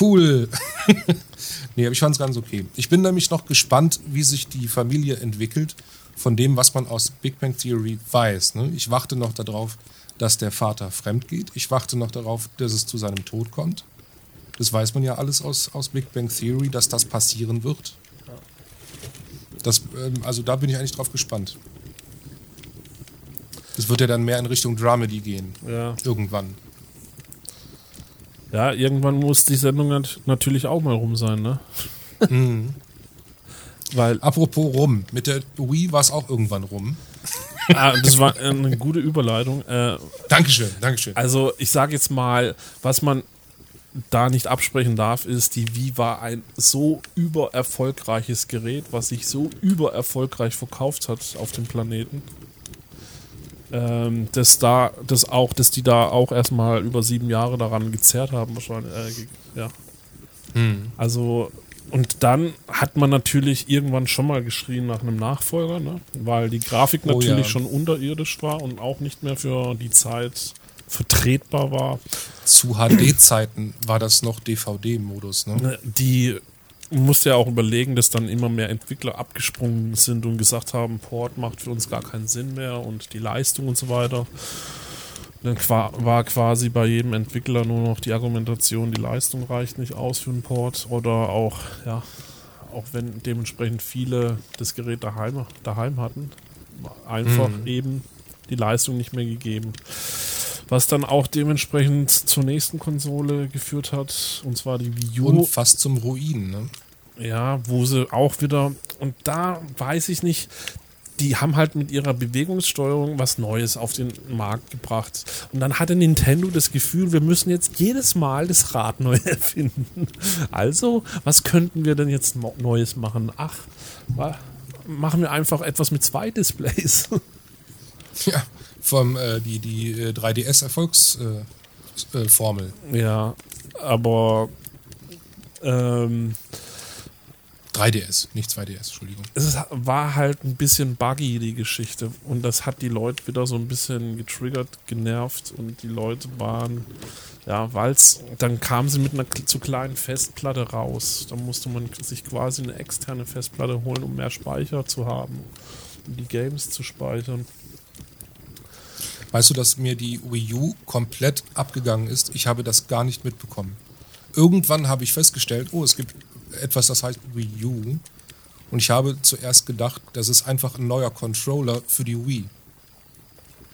A: cool. nee, aber ich fand es ganz okay. Ich bin nämlich noch gespannt, wie sich die Familie entwickelt von dem, was man aus Big Bang Theory weiß. Ne? Ich warte noch darauf, dass der Vater fremd geht. Ich warte noch darauf, dass es zu seinem Tod kommt. Das weiß man ja alles aus, aus Big Bang Theory, dass das passieren wird. Das, ähm, also da bin ich eigentlich drauf gespannt. Das wird ja dann mehr in Richtung Dramedy gehen.
B: Ja.
A: Irgendwann.
B: ja, irgendwann muss die Sendung nat- natürlich auch mal rum sein, ne?
A: Mhm.
B: Weil
A: Apropos rum, mit der Wii war es auch irgendwann rum.
B: Ah, das war eine gute Überleitung. Äh,
A: Dankeschön, Dankeschön.
B: Also ich sage jetzt mal, was man da nicht absprechen darf, ist, die Wii war ein so übererfolgreiches Gerät, was sich so übererfolgreich verkauft hat auf dem Planeten. Ähm, dass da, dass auch, dass die da auch erstmal über sieben Jahre daran gezerrt haben, wahrscheinlich. Äh, ja. Also, und dann hat man natürlich irgendwann schon mal geschrien nach einem Nachfolger, ne? weil die Grafik
A: Oh
B: natürlich
A: ja.
B: schon unterirdisch war und auch nicht mehr für die Zeit vertretbar war.
A: Zu HD-Zeiten war das noch DVD-Modus. Ne?
B: Ne, Die musste ja auch überlegen, dass dann immer mehr Entwickler abgesprungen sind und gesagt haben, Port macht für uns gar keinen Sinn mehr und die Leistung und so weiter. Dann war quasi bei jedem Entwickler nur noch die Argumentation, die Leistung reicht nicht aus für einen Port oder auch, ja, auch wenn dementsprechend viele das Gerät daheim, daheim hatten, einfach eben die Leistung nicht mehr gegeben. Was dann auch dementsprechend zur nächsten Konsole geführt hat, und zwar die Wii U.
A: Und fast zum Ruin. Ne?
B: Ja, wo sie auch wieder, und da weiß ich nicht, die haben halt mit ihrer Bewegungssteuerung was Neues auf den Markt gebracht. Und dann hatte Nintendo das Gefühl, wir müssen jetzt jedes Mal das Rad neu erfinden. Also, was könnten wir denn jetzt Neues machen? Ach, machen wir einfach etwas mit zwei Displays.
A: Ja, vom äh, die, die äh, 3DS-Erfolgsformel. Äh, Formel.
B: ja, aber ähm,
A: 3DS, nicht 2DS, Entschuldigung.
B: es war halt ein bisschen buggy, die Geschichte. Und das hat die Leute wieder so ein bisschen getriggert, genervt. Und die Leute waren, ja, weil's, dann kamen sie mit einer zu kleinen Festplatte raus. Da musste man sich quasi eine externe Festplatte holen, um mehr Speicher zu haben, um die Games zu speichern.
A: Weißt du, dass mir die Wii U komplett abgegangen ist? Ich habe das gar nicht mitbekommen. Irgendwann habe ich festgestellt, oh, es gibt etwas, das heißt Wii U. Und ich habe zuerst gedacht, das ist einfach ein neuer Controller für die Wii.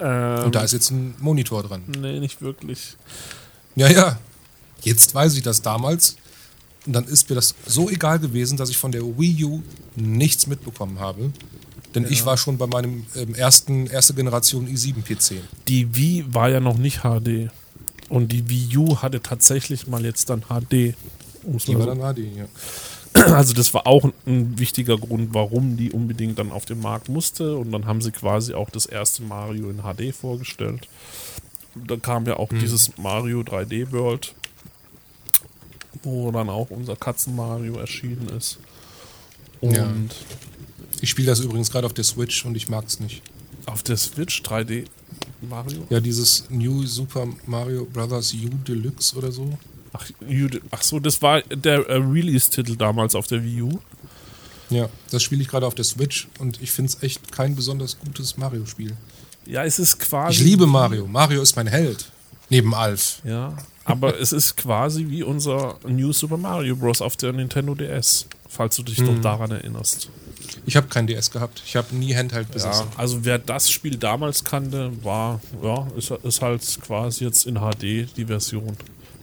B: Ähm,
A: Und da ist jetzt ein Monitor dran.
B: nee, nicht wirklich.
A: Ja, ja. Jetzt weiß ich das damals. Und dann ist mir das so egal gewesen, dass ich von der Wii U nichts mitbekommen habe. Denn ich war schon bei meinem ähm, ersten, erste Generation i7-PC.
B: Die Wii war ja noch nicht HD. Und die Wii U hatte tatsächlich mal jetzt dann HD. Um's
A: Die war dann HD, ja.
B: Also das war auch ein wichtiger Grund, warum die unbedingt dann auf den Markt musste. Und dann haben sie quasi auch das erste Mario in HD vorgestellt. Und dann kam ja auch dieses Mario 3D World, wo dann auch unser Katzen-Mario erschienen ist. Und
A: Ja. Ich spiele das übrigens gerade auf der Switch und ich mag es nicht.
B: auf der Switch 3D Mario?
A: Ja, dieses New Super Mario Bros. U Deluxe oder so.
B: Ach, ach so, das war der äh, Release-Titel damals auf der Wii U.
A: Ja, das spiele ich gerade auf der Switch und ich finde es echt kein besonders gutes Mario-Spiel.
B: Ja, es ist quasi.
A: Ich liebe Mario. Mario ist mein Held. Neben Alf.
B: Ja, aber es ist quasi wie unser New Super Mario Bros. auf der Nintendo DS, falls du dich
A: Mhm.
B: noch daran erinnerst.
A: Ich habe kein DS gehabt. Ich habe nie Handheld besessen.
B: Ja, also wer das Spiel damals kannte, war, ja, ist, ist halt quasi jetzt in HD die Version.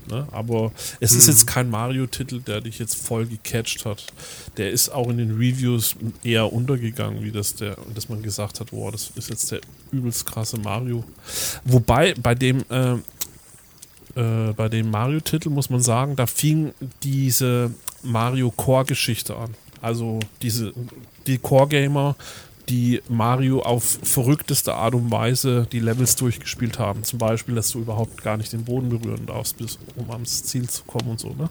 B: Ne? Aber es ist jetzt kein Mario-Titel, der dich jetzt voll gecatcht hat. Der ist auch in den Reviews eher untergegangen, wie das der, dass man gesagt hat, wow, das ist jetzt der übelst krasse Mario. Wobei bei dem äh, äh, bei dem Mario-Titel muss man sagen, da fing diese Mario Core-Geschichte an. Also diese die Core-Gamer, die Mario auf verrückteste Art und Weise die Levels durchgespielt haben. Zum Beispiel, dass du überhaupt gar nicht den Boden berühren darfst, bis, um ans Ziel zu kommen und so, ne?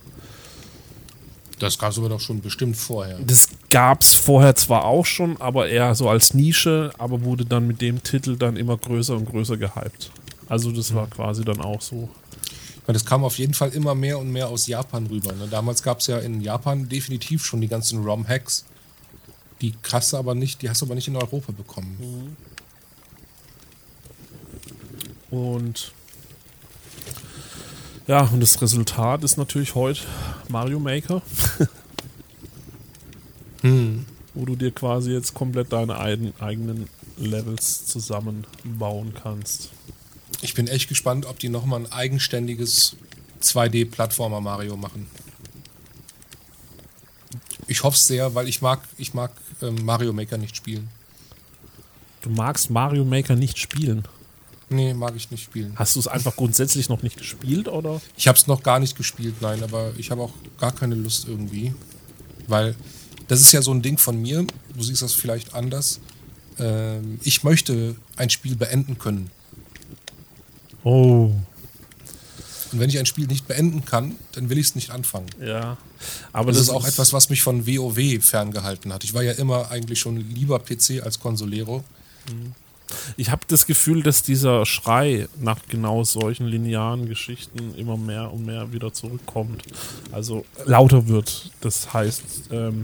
A: Das gab es aber doch schon bestimmt vorher.
B: Das gab's vorher zwar auch schon, aber eher so als Nische, aber wurde dann mit dem Titel dann immer größer und größer gehypt. Also das war quasi dann auch so.
A: Das kam auf jeden Fall immer mehr und mehr aus Japan rüber. Ne? Damals gab es ja in Japan definitiv schon die ganzen ROM-Hacks. Die du aber nicht, die hast du aber nicht in Europa bekommen.
B: Und ja, und das Resultat ist natürlich heute Mario Maker, wo du dir quasi jetzt komplett deine eigen, eigenen Levels zusammenbauen kannst.
A: Ich bin echt gespannt, ob die nochmal ein eigenständiges 2D-Plattformer Mario machen. Ich hoffe es sehr, weil ich mag, ich mag ähm, Mario Maker nicht spielen.
B: Du magst Mario Maker nicht spielen.
A: Nee, mag ich nicht spielen.
B: Hast du es einfach grundsätzlich noch nicht gespielt oder?
A: Ich habe es noch gar nicht gespielt, nein, aber ich habe auch gar keine Lust irgendwie. Weil das ist ja so ein Ding von mir, du siehst das vielleicht anders. Ähm, ich möchte ein Spiel beenden können.
B: Oh.
A: Und wenn ich ein Spiel nicht beenden kann, dann will ich es nicht anfangen.
B: Ja. Aber
A: Das, ist auch etwas, was mich von WoW ferngehalten hat. Ich war ja immer eigentlich schon lieber PC als Consolero.
B: Ich habe das Gefühl, dass dieser Schrei nach genau solchen linearen Geschichten immer mehr und mehr wieder zurückkommt. Also lauter wird. Das heißt, ähm,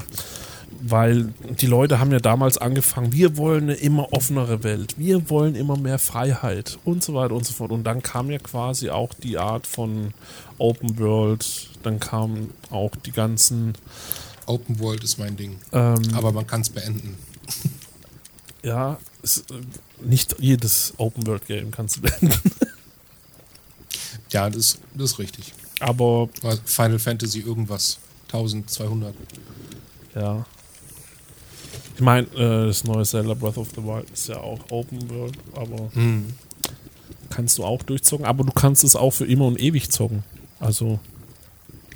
B: weil die Leute haben ja damals angefangen, wir wollen eine immer offenere Welt, wir wollen immer mehr Freiheit und so weiter und so fort. Und dann kam ja quasi auch die Art von Open World, dann kamen auch die ganzen
A: Open World ist mein Ding.
B: ähm,
A: Aber man kann es beenden.
B: Ja, es, äh, nicht jedes Open-World-Game kannst du beenden.
A: Ja, das, das ist richtig.
B: Aber
A: Aber Final Fantasy irgendwas. 1200.
B: ja. Ich meine, äh, das neue Zelda Breath of the Wild ist ja auch Open World, aber
A: Hm.
B: kannst du auch durchzocken. Aber du kannst es auch für immer und ewig zocken. Also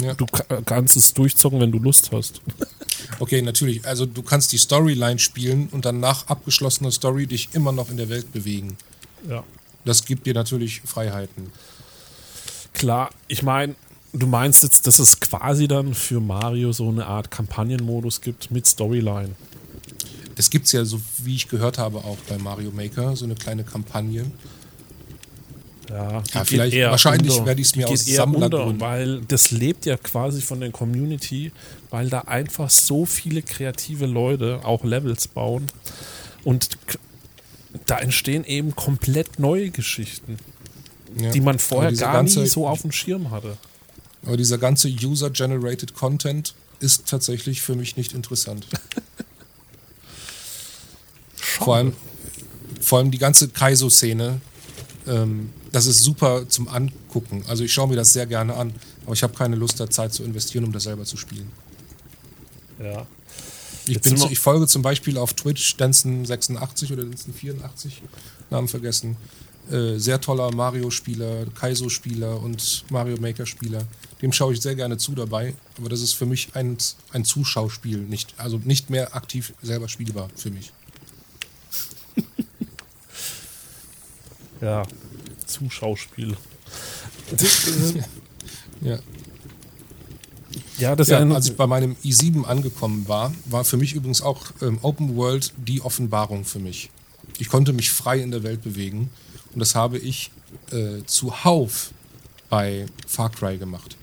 A: Ja.
B: du ka- kannst es durchzocken, wenn du Lust hast.
A: Okay, natürlich. Also du kannst die Storyline spielen und dann nach abgeschlossener Story dich immer noch in der Welt bewegen.
B: Ja.
A: Das gibt dir natürlich Freiheiten.
B: Klar, ich meine, du meinst jetzt, dass es quasi dann für Mario so eine Art Kampagnenmodus gibt mit Storyline.
A: Das gibt es ja, so wie ich gehört habe, auch bei Mario Maker, so eine kleine Kampagne.
B: Ja,
A: Ja, vielleicht- wahrscheinlich werde ich's mir
B: Die
A: aus Sammlergründen-
B: weil das lebt ja quasi von der Community, weil da einfach so viele kreative Leute auch Levels bauen und da entstehen eben komplett neue Geschichten,
A: Ja.
B: die man vorher gar
A: ganze,
B: nie so auf dem Schirm hatte.
A: Aber dieser ganze User-Generated Content ist tatsächlich für mich nicht interessant. Vor allem, vor allem die ganze Kaizo-Szene, ähm, das ist super zum Angucken. Also ich schaue mir das sehr gerne an, aber ich habe keine Lust, da Zeit zu investieren, um das selber zu spielen.
B: Ja.
A: Ich, bin, ich folge zum Beispiel auf Twitch Denson86 oder Denson84, Namen vergessen. Äh, sehr toller Mario-Spieler, Kaizo-Spieler und Mario Maker-Spieler. Dem schaue ich sehr gerne zu dabei, aber das ist für mich ein, ein Zuschauspiel, nicht, also nicht mehr aktiv selber spielbar für mich.
B: Ja, Zuschauspiel.
A: Ja.
B: Ja, das
A: Ja,
B: ist ja,
A: als ich bei meinem i7 angekommen war, war für mich übrigens auch ähm, Open World die Offenbarung für mich. Ich konnte mich frei in der Welt bewegen und das habe ich äh, zuhauf bei Far Cry gemacht.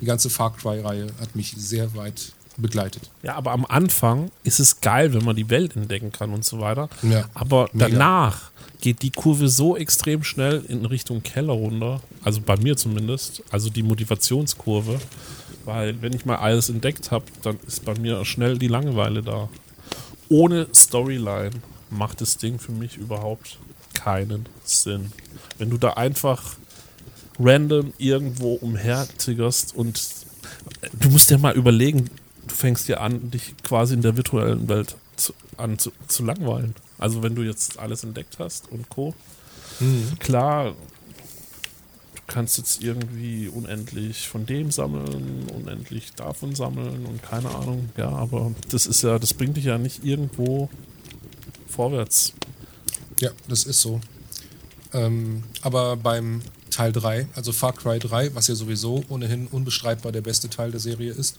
A: die ganze Far Cry-Reihe hat mich sehr weit begleitet.
B: Ja, aber am Anfang ist es geil, wenn man die Welt entdecken kann und so weiter.
A: Ja,
B: aber
A: mega.
B: danach geht die Kurve so extrem schnell in Richtung Keller runter. Also bei mir zumindest. Also die Motivationskurve. Weil wenn ich mal alles entdeckt habe, dann ist bei mir schnell die Langeweile da. Ohne Storyline macht das Ding für mich überhaupt keinen Sinn. Wenn du da einfach random irgendwo umherziggerst und du musst dir mal überlegen, du fängst dir an, dich quasi in der virtuellen Welt zu, an zu, zu langweilen. Also wenn du jetzt alles entdeckt hast und Co.
A: Mhm.
B: Klar, du kannst jetzt irgendwie unendlich von dem sammeln, unendlich davon sammeln und keine Ahnung, ja, aber das ist ja, das bringt dich ja nicht irgendwo vorwärts.
A: Ja, das ist so. Ähm, aber beim Teil 3, also Far Cry 3, was ja sowieso ohnehin unbestreitbar der beste Teil der Serie ist,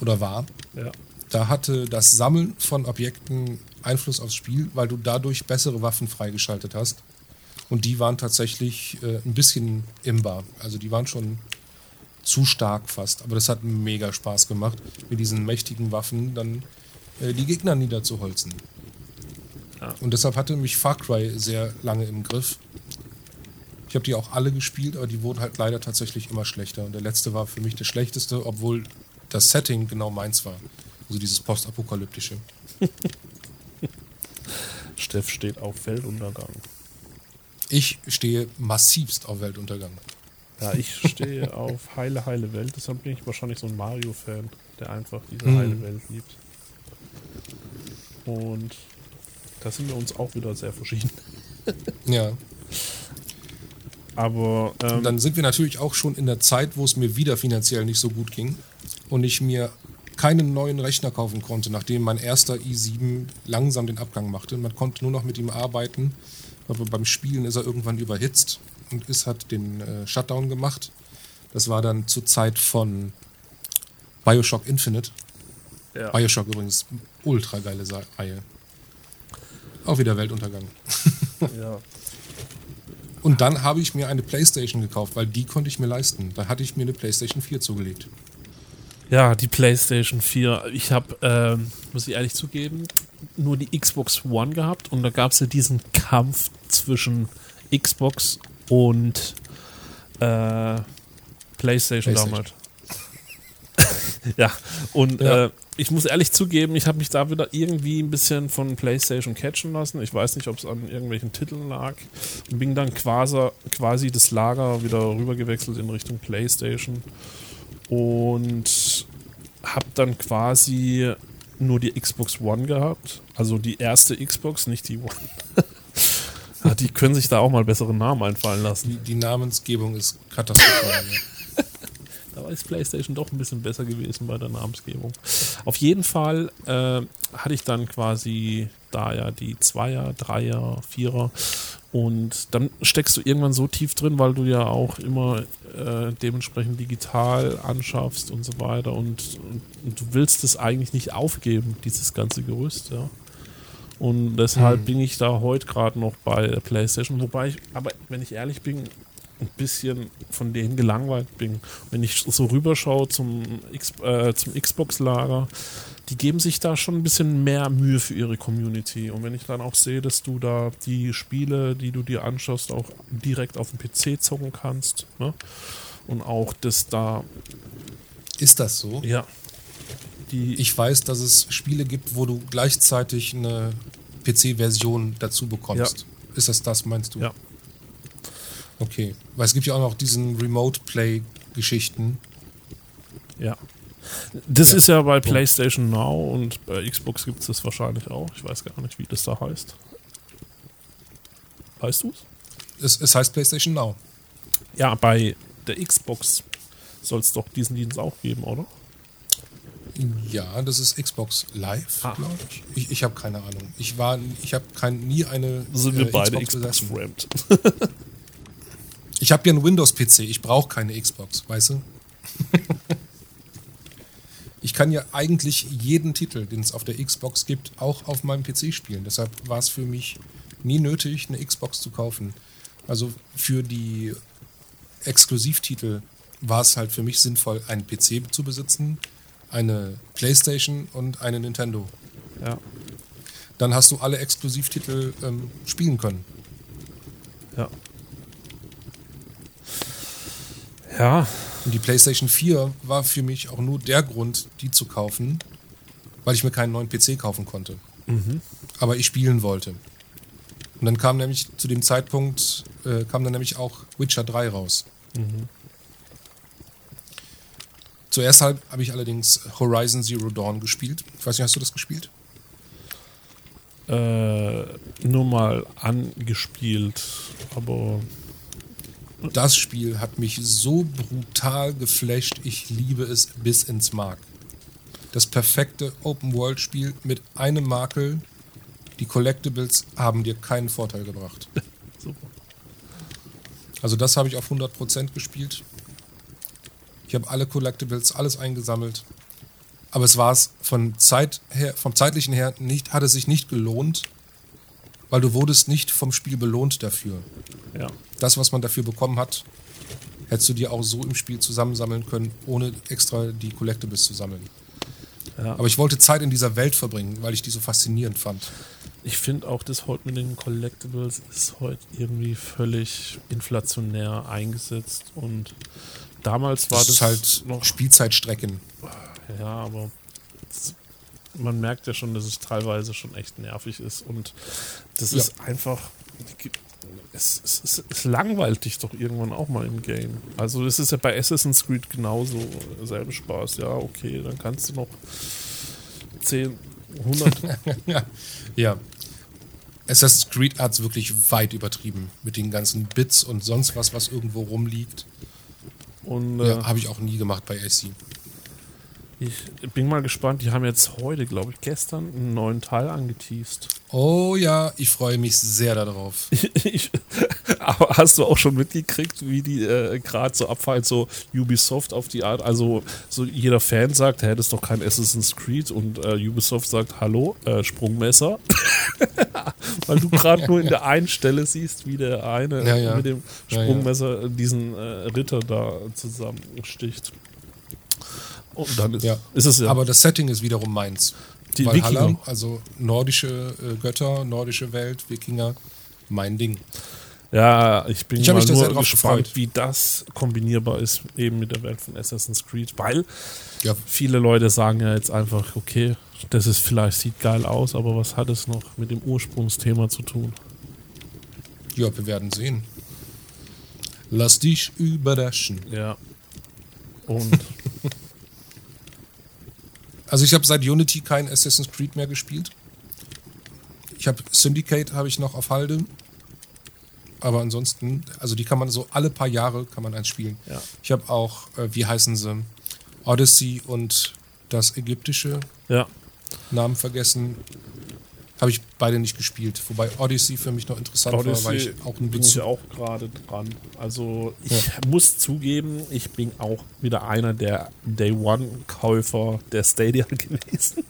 A: oder war,
B: Ja.
A: da hatte das Sammeln von Objekten Einfluss aufs Spiel, weil du dadurch bessere Waffen freigeschaltet hast. Und die waren tatsächlich äh, ein bisschen imbar. Also die waren schon zu stark fast. Aber das hat mega Spaß gemacht, mit diesen mächtigen Waffen dann äh, die Gegner niederzuholzen.
B: Ja.
A: Und deshalb hatte mich Far Cry sehr lange im Griff. Ich habe die auch alle gespielt, aber die wurden halt leider tatsächlich immer schlechter. Und der letzte war für mich der schlechteste, obwohl das Setting genau meins war. Also dieses postapokalyptische.
B: Steff steht auf Weltuntergang.
A: Ich stehe massivst auf Weltuntergang.
B: Ja, ich stehe auf heile, heile Welt. Deshalb bin ich wahrscheinlich so ein Mario-Fan, der einfach diese
A: Mhm.
B: heile Welt liebt. Und da sind wir uns auch wieder sehr verschieden.
A: Ja.
B: Aber ähm,
A: Dann sind wir natürlich auch schon in der Zeit, wo es mir wieder finanziell nicht so gut ging und ich mir keinen neuen Rechner kaufen konnte, nachdem mein erster i7 langsam den Abgang machte. Man konnte nur noch mit ihm arbeiten, aber beim Spielen ist er irgendwann überhitzt und ist hat den äh, Shutdown gemacht. Das war dann zur Zeit von Bioshock Infinite.
B: ja,
A: Bioshock übrigens, ultra geile Reihe. Auch wieder Weltuntergang.
B: ja.
A: Und dann habe ich mir eine Playstation gekauft, weil die konnte ich mir leisten. Da hatte ich mir eine Playstation 4 zugelegt.
B: Ja, die PlayStation 4. Ich habe, ähm, muss ich ehrlich zugeben, nur die Xbox One gehabt und da gab es ja diesen Kampf zwischen Xbox und äh, PlayStation,
A: PlayStation.
B: damals. ja, und
A: Ja.
B: Äh, ich muss ehrlich zugeben, ich habe mich da wieder irgendwie ein bisschen von PlayStation catchen lassen. Ich weiß nicht, ob es an irgendwelchen Titeln lag. Und bin dann quasi, quasi das Lager wieder rübergewechselt in Richtung PlayStation. Und habe dann quasi nur die Xbox One gehabt. Also die erste Xbox, nicht die One. Ja, die können sich da auch mal bessere Namen einfallen lassen.
A: Die, die Namensgebung ist katastrophal. ne?
B: Da ist PlayStation doch ein bisschen besser gewesen bei der Namensgebung. Auf jeden Fall äh, hatte ich dann quasi da ja die Zweier, Dreier, Vierer und dann steckst du irgendwann so tief drin, weil du ja auch immer äh, dementsprechend digital anschaffst und so weiter und, und, und du willst es eigentlich nicht aufgeben, dieses ganze Gerüst, ja. Und deshalb
A: Hm.
B: bin ich da heute gerade noch bei der PlayStation, wobei ich, aber wenn ich ehrlich bin, ein bisschen von denen gelangweilt bin. Wenn ich so rüberschaue zum, X, äh, zum Xbox-Lager, die geben sich da schon ein bisschen mehr Mühe für ihre Community. Und wenn ich dann auch sehe, dass du da die Spiele, die du dir anschaust, auch direkt auf dem PC zocken kannst, ne? und auch, dass da,
A: Ist das so?
B: ja, die,
A: Ich weiß, dass es Spiele gibt, wo du gleichzeitig eine PC-Version dazu bekommst. Ist das das, meinst du?
B: Ja.
A: Okay. Weil es gibt ja auch noch diesen Remote-Play-Geschichten.
B: ja. Das
A: Ja.
B: ist ja bei PlayStation Now und bei Xbox gibt es das wahrscheinlich auch. Ich weiß gar nicht, wie das da heißt. Weißt du es?
A: Es, heißt PlayStation Now.
B: Ja, bei der Xbox soll es doch diesen Dienst auch geben, oder?
A: Ja, das ist Xbox Live,
B: Ah.
A: glaube ich. Ich, ich habe keine Ahnung. Ich war, ich habe kein, nie eine
B: Sind wir
A: äh,
B: beide
A: Xbox
B: Xbox.
A: Ich habe ja einen Windows-PC. Ich brauche keine Xbox, weißt du? ich kann ja eigentlich jeden Titel, den es auf der Xbox gibt, auch auf meinem PC spielen. Deshalb war es für mich nie nötig, eine Xbox zu kaufen. Also für die Exklusivtitel war es halt für mich sinnvoll, einen PC zu besitzen, eine Playstation und eine Nintendo.
B: Ja.
A: Dann hast du alle Exklusivtitel ähm, spielen können.
B: Ja. Ja,
A: Und die PlayStation 4 war für mich auch nur der Grund, die zu kaufen, weil ich mir keinen neuen PC kaufen konnte. Aber ich spielen wollte. Und dann kam nämlich zu dem Zeitpunkt, äh, kam dann nämlich auch Witcher 3 raus. Zuerst halt habe ich allerdings Horizon Zero Dawn gespielt. Ich weiß nicht, hast du das gespielt?
B: äh, nur mal angespielt, aber
A: Das Spiel hat mich so brutal geflasht, ich liebe es bis ins Mark. Das perfekte Open-World-Spiel mit einem Makel. Die Collectibles haben dir keinen Vorteil gebracht.
B: super.
A: Also das habe ich auf 100% gespielt. Ich habe alle Collectibles, alles eingesammelt. Aber es war es von Zeit her, vom zeitlichen her nicht, hat es sich nicht gelohnt, weil du wurdest nicht vom Spiel belohnt dafür.
B: Ja.
A: Das, was man dafür bekommen hat, hättest du dir auch so im Spiel zusammensammeln können, ohne extra die Collectibles zu sammeln.
B: ja.
A: Aber ich wollte Zeit in dieser Welt verbringen, weil ich die so faszinierend fand.
B: Ich finde auch, das heute mit den Collectibles ist heute irgendwie völlig inflationär eingesetzt und damals war
A: Das
B: das,
A: ist halt
B: noch
A: Spielzeitstrecken.
B: Ja, aber man merkt ja schon, dass es teilweise schon echt nervig ist und das
A: Ja.
B: ist einfach. Es, es, es, es langweilt dich doch irgendwann auch mal im Game. Also, das ist ja bei Assassin's Creed genauso selbe Spaß. Ja, okay, dann kannst du noch 10, 100.
A: Ja. ja. Assassin's Creed hat es wirklich weit übertrieben mit den ganzen Bits und sonst was, was irgendwo rumliegt.
B: und äh,
A: Ja, habe ich auch nie gemacht bei AC.
B: Ich bin mal gespannt. Die haben jetzt heute, glaube ich, gestern einen neuen Teil angeteased.
A: Oh ja, ich freue mich sehr darauf.
B: Ich, aber hast du auch schon mitgekriegt, wie die äh, gerade so abfallen, so Ubisoft auf die Art? Also, so jeder Fan sagt, hä, das ist doch kein Assassin's Creed und äh, Ubisoft sagt, hallo, äh, Sprungmesser. Weil du gerade nur in der einen Stelle siehst, wie der eine
A: Ja, ja.
B: mit dem
A: Ja, ja.
B: Sprungmesser diesen äh, Ritter da zusammensticht. Und dann ist,
A: Ja.
B: ist es ja.
A: Aber das Setting ist wiederum meins.
B: Die
A: Valhalla,
B: Wikinger.
A: also nordische äh, Götter, nordische Welt, Wikinger, mein Ding.
B: Ja, ich bin
A: Ich
B: mal nur gespannt,
A: gefreut.
B: wie das kombinierbar ist eben mit der Welt von Assassin's Creed, weil
A: Ja,
B: viele Leute sagen ja jetzt einfach, okay, das ist vielleicht sieht geil aus, aber was hat es noch mit dem Ursprungsthema zu tun?
A: ja, wir werden sehen. Lass dich überraschen.
B: Ja. Und
A: Also ich habe seit Unity kein Assassin's Creed mehr gespielt. Ich habe Syndicate habe ich noch auf Halde. Aber ansonsten, also die kann man so alle paar Jahre kann man eins spielen.
B: Ja.
A: Ich habe auch, äh, wie heißen sie, Odyssey und das ägyptische
B: ja,
A: Namen vergessen. Habe ich beide nicht gespielt. Wobei Odyssey für mich noch interessant war, weil
B: Odyssey
A: ich auch ein bisschen.
B: auch gerade dran. Also ich muss zugeben, ich bin auch wieder einer der Day One Käufer der Stadia gewesen.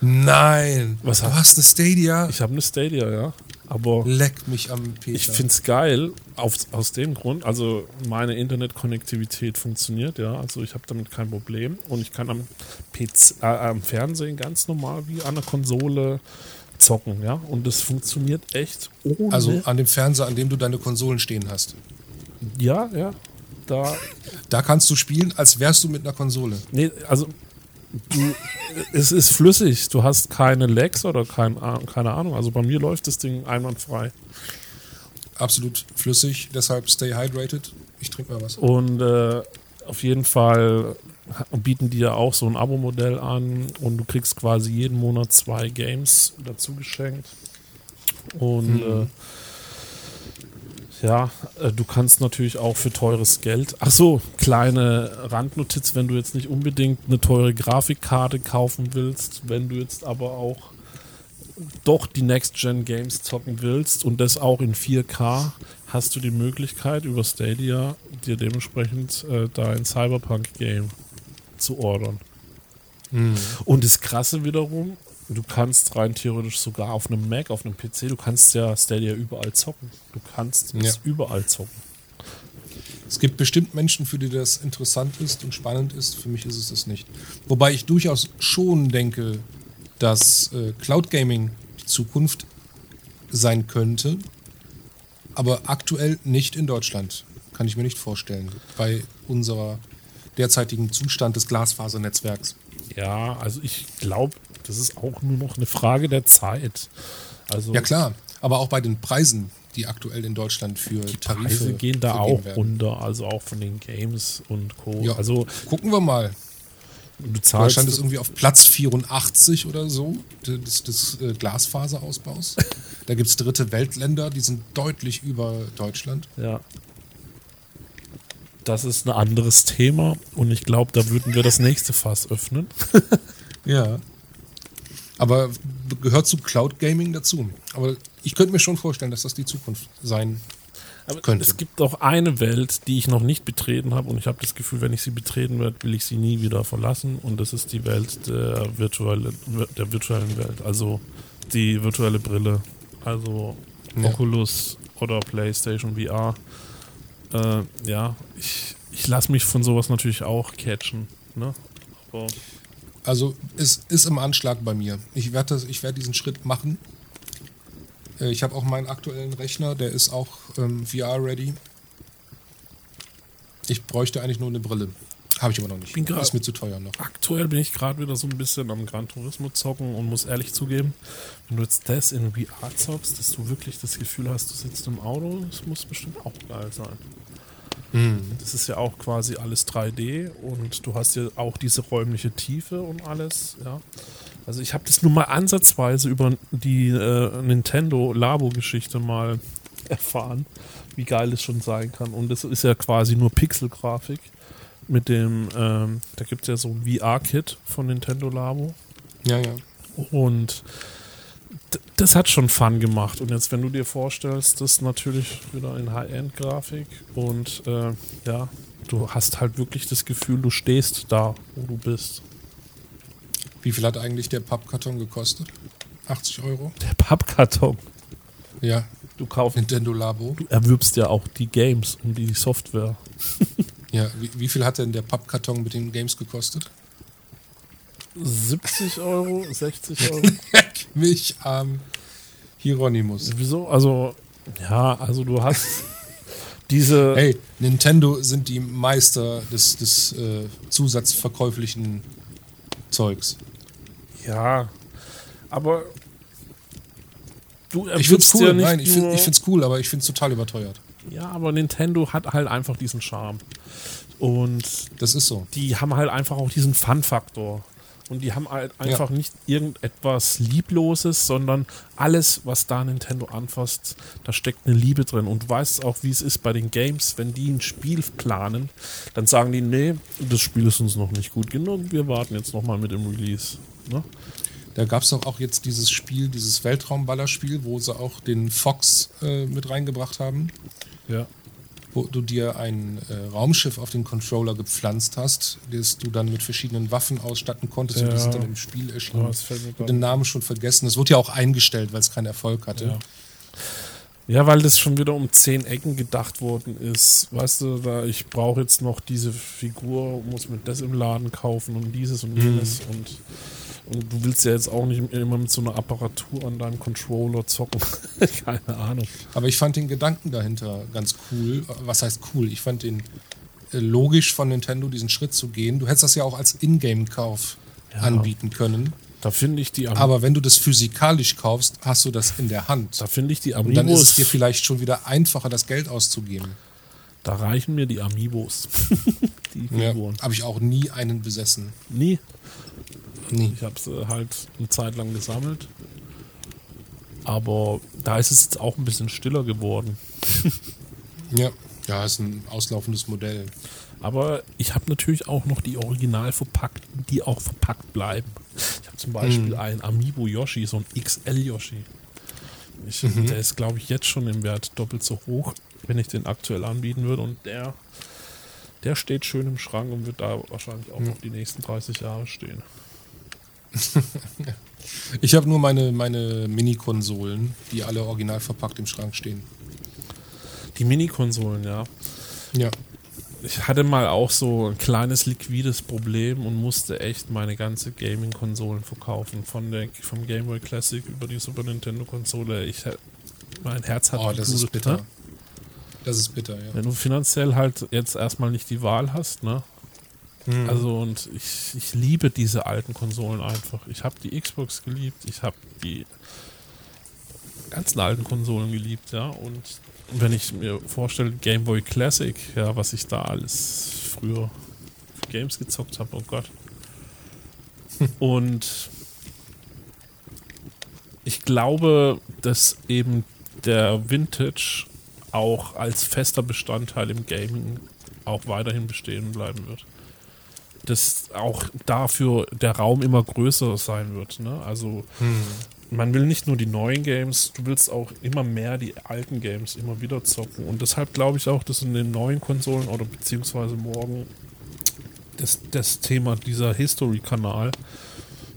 A: Nein!
B: Was
A: du hast eine Stadia?
B: Ich habe eine Stadia, ja, aber
A: Leck mich am Peter.
B: Ich finde es geil, auf, aus dem Grund, also meine Internetkonnektivität funktioniert, ja, also ich habe damit kein Problem und ich kann am, PC, äh, am Fernsehen ganz normal wie an der Konsole zocken, ja, und das funktioniert echt ohne,
A: also an dem Fernseher, an dem du deine Konsolen stehen hast.
B: ja, ja, da,
A: Da kannst du spielen, als wärst du mit einer Konsole.
B: nee, also du, es ist flüssig, du hast keine Lags oder kein, keine Ahnung, also bei mir läuft das Ding einwandfrei.
A: Absolut flüssig, deshalb stay hydrated. Ich trinke mal was.
B: Und äh, auf jeden Fall bieten die ja auch so ein Abo-Modell an und du kriegst quasi jeden Monat zwei Games dazu geschenkt. Und äh, ja, äh, du kannst natürlich auch für teures Geld. Ach so, kleine Randnotiz, wenn du jetzt nicht unbedingt eine teure Grafikkarte kaufen willst, wenn du jetzt aber auch doch die Next-Gen-Games zocken willst und das auch in 4K, hast du die Möglichkeit über Stadia dir dementsprechend äh, dein Cyberpunk-Game zu ordern. Und das Krasse wiederum, du kannst rein theoretisch sogar auf einem Mac, auf einem PC, du kannst ja Stadia überall zocken. Du kannst es
A: Ja.
B: überall zocken.
A: Es gibt bestimmt Menschen, für die das interessant ist und spannend ist. Für mich ist es das nicht. Wobei ich durchaus schon denke, dass äh, Cloud Gaming die Zukunft sein könnte, aber aktuell nicht in Deutschland. Kann ich mir nicht vorstellen. Bei unserer derzeitigen Zustand des Glasfasernetzwerks.
B: Ja, also ich glaube, das ist auch nur noch eine Frage der Zeit. Also
A: Ja klar, aber auch bei den Preisen, die aktuell in Deutschland für Tarife
B: Preise gehen da auch
A: werden.
B: runter, also auch von den Games und Co.
A: Ja,
B: Also
A: gucken wir mal.
B: du zahlst
A: Deutschland ist irgendwie auf Platz 84 oder so des, des äh, Glasfaserausbaus. Da gibt es dritte Weltländer, die sind deutlich über Deutschland.
B: Ja. Das ist ein anderes Thema und ich glaube, da würden wir das nächste Fass öffnen.
A: Ja. Aber gehört zu Cloud Gaming dazu. Aber ich könnte mir schon vorstellen, dass das die Zukunft sein
B: Aber
A: Könnte.
B: es gibt auch eine Welt, die ich noch nicht betreten habe und ich habe das Gefühl, wenn ich sie betreten werde, will ich sie nie wieder verlassen und das ist die Welt der, virtuelle, der virtuellen Welt, also die virtuelle Brille, also
A: Ja.
B: Oculus oder PlayStation VR. Äh, ja, ich, ich lasse mich von sowas natürlich auch catchen. Ne? Aber
A: Also es ist im Anschlag bei mir. Ich werde werde diesen Schritt machen. Äh, Ich habe auch meinen aktuellen Rechner, der ist auch ähm, VR-ready. Ich bräuchte eigentlich nur eine Brille. Habe ich aber noch nicht.
B: Bin grad-
A: ist mir zu teuer noch.
B: Aktuell bin ich gerade wieder so ein bisschen am Gran Turismo zocken und muss ehrlich zugeben, wenn du jetzt das in VR zockst, dass du wirklich das Gefühl hast, du sitzt im Auto, das muss bestimmt auch geil sein. Das ist ja auch quasi alles 3D und du hast ja auch diese räumliche Tiefe und alles, ja. Also ich habe das nur mal ansatzweise über die äh, Nintendo Labo-Geschichte mal erfahren, wie geil es schon sein kann. Und das ist ja quasi nur Pixelgrafik mit dem, ähm, da gibt es ja so ein VR-Kit von Nintendo Labo.
A: Ja, ja.
B: Und das hat schon Fun gemacht. Und jetzt, wenn du dir vorstellst, das natürlich wieder in High-End-Grafik und äh, ja, du hast halt wirklich das Gefühl, du stehst da, wo du bist.
A: Wie viel hat eigentlich der Pappkarton gekostet? 80 Euro?
B: Der Pappkarton.
A: Ja,
B: Du kaufst,
A: Nintendo Labo.
B: du erwirbst ja auch die Games und die Software.
A: Ja, wie, wie viel hat denn der Pappkarton mit den Games gekostet?
B: 70 Euro, 60 Euro.
A: Leck mich am Hieronymus.
B: Wieso? Also, ja, also du hast diese.
A: Hey, Nintendo sind die Meister des, des äh, zusatzverkäuflichen Zeugs.
B: Ja, aber du
A: Ich find's cool,
B: ja
A: nein, ich,
B: nur,
A: find, ich find's cool, aber ich find's total überteuert.
B: Ja, aber Nintendo hat halt einfach diesen Charme. Und
A: Das ist so.
B: die haben halt einfach auch diesen Fun-Faktor. Und die haben halt einfach nicht irgendetwas Liebloses, sondern alles, was da Nintendo anfasst, da steckt eine Liebe drin. Und du weißt auch, wie es ist bei den Games, wenn die ein Spiel planen, dann sagen die, nee, das Spiel ist uns noch nicht gut genug, wir warten jetzt nochmal mit dem Release. Ne?
A: Da gab's doch auch jetzt dieses Spiel, dieses Weltraumballerspiel, wo sie auch den Fox äh, mit reingebracht haben,
B: Ja.
A: Wo du dir ein äh, Raumschiff auf den Controller gepflanzt hast, das du dann mit verschiedenen Waffen ausstatten konntest und die
B: Ja.
A: sind dann im Spiel erschienen.
B: Oh, das
A: den Namen schon vergessen. Es wurde ja auch eingestellt, weil es keinen Erfolg hatte.
B: Ja. Ja, weil das schon wieder um zehn Ecken gedacht worden ist. Weißt du, da ich brauche jetzt noch diese Figur, muss mir das im Laden kaufen und dieses und jenes und, und du willst ja jetzt auch nicht immer mit so einer Apparatur an deinem Controller zocken. Keine Ahnung.
A: Aber ich fand den Gedanken dahinter ganz cool. Was heißt cool? Ich fand den äh, logisch von Nintendo, diesen Schritt zu gehen. Du hättest das ja auch als Ingame-Kauf
B: Ja.
A: anbieten können.
B: Da finde ich die Am
A: Aber wenn du das physikalisch kaufst, hast du das in der Hand.
B: da finde ich die
A: Und dann ist es dir
B: Amiibos.
A: vielleicht schon wieder einfacher, das Geld auszugeben.
B: Da reichen mir die Amiibos. die
A: Ja,
B: Figuren.
A: Habe ich auch nie einen besessen.
B: Nie.
A: Nie.
B: Ich habe sie halt eine Zeit lang gesammelt. Aber da ist es jetzt auch ein bisschen stiller geworden.
A: Ja. Ja, ist ein auslaufendes Modell.
B: Aber ich habe natürlich auch noch die original verpackten, die auch verpackt bleiben. Ich habe zum Beispiel
A: Mhm.
B: einen Amiibo Yoshi, so ein XL Yoshi. Ich,
A: Mhm.
B: Der ist, glaube ich, jetzt schon im Wert doppelt so hoch, wenn ich den aktuell anbieten würde. Und der, der steht schön im Schrank und wird da wahrscheinlich auch
A: Mhm.
B: noch die nächsten 30 Jahre stehen.
A: Ich habe nur meine, meine Mini-Konsolen, die alle original verpackt im Schrank stehen.
B: Die Mini-Konsolen, ja.
A: Ja.
B: ich hatte mal auch so ein kleines liquides Problem und musste echt meine ganze Gaming-Konsolen verkaufen. Von der, vom Game Boy Classic über die Super Nintendo-Konsole. Ich, mein Herz hat
A: Oh, das ist
B: geblutet,
A: bitter.
B: ne?
A: Das ist bitter, ja.
B: Wenn du finanziell halt jetzt erstmal nicht die Wahl hast, ne?
A: Mhm.
B: Also und ich, ich liebe diese alten Konsolen einfach. Ich habe die Xbox geliebt, ich habe die ganzen alten Konsolen geliebt, ja. Und wenn ich mir vorstelle, Game Boy Classic, ja, was ich da alles früher für Games gezockt habe, oh Gott. Und ich glaube, dass eben der Vintage auch als fester Bestandteil im Gaming auch weiterhin bestehen bleiben wird. Dass auch dafür der Raum immer größer sein wird. Ne? Also
A: Hm.
B: man will nicht nur die neuen Games, du willst auch immer mehr die alten Games immer wieder zocken. Und deshalb glaube ich auch, dass in den neuen Konsolen oder beziehungsweise morgen das, das Thema dieser History-Kanal,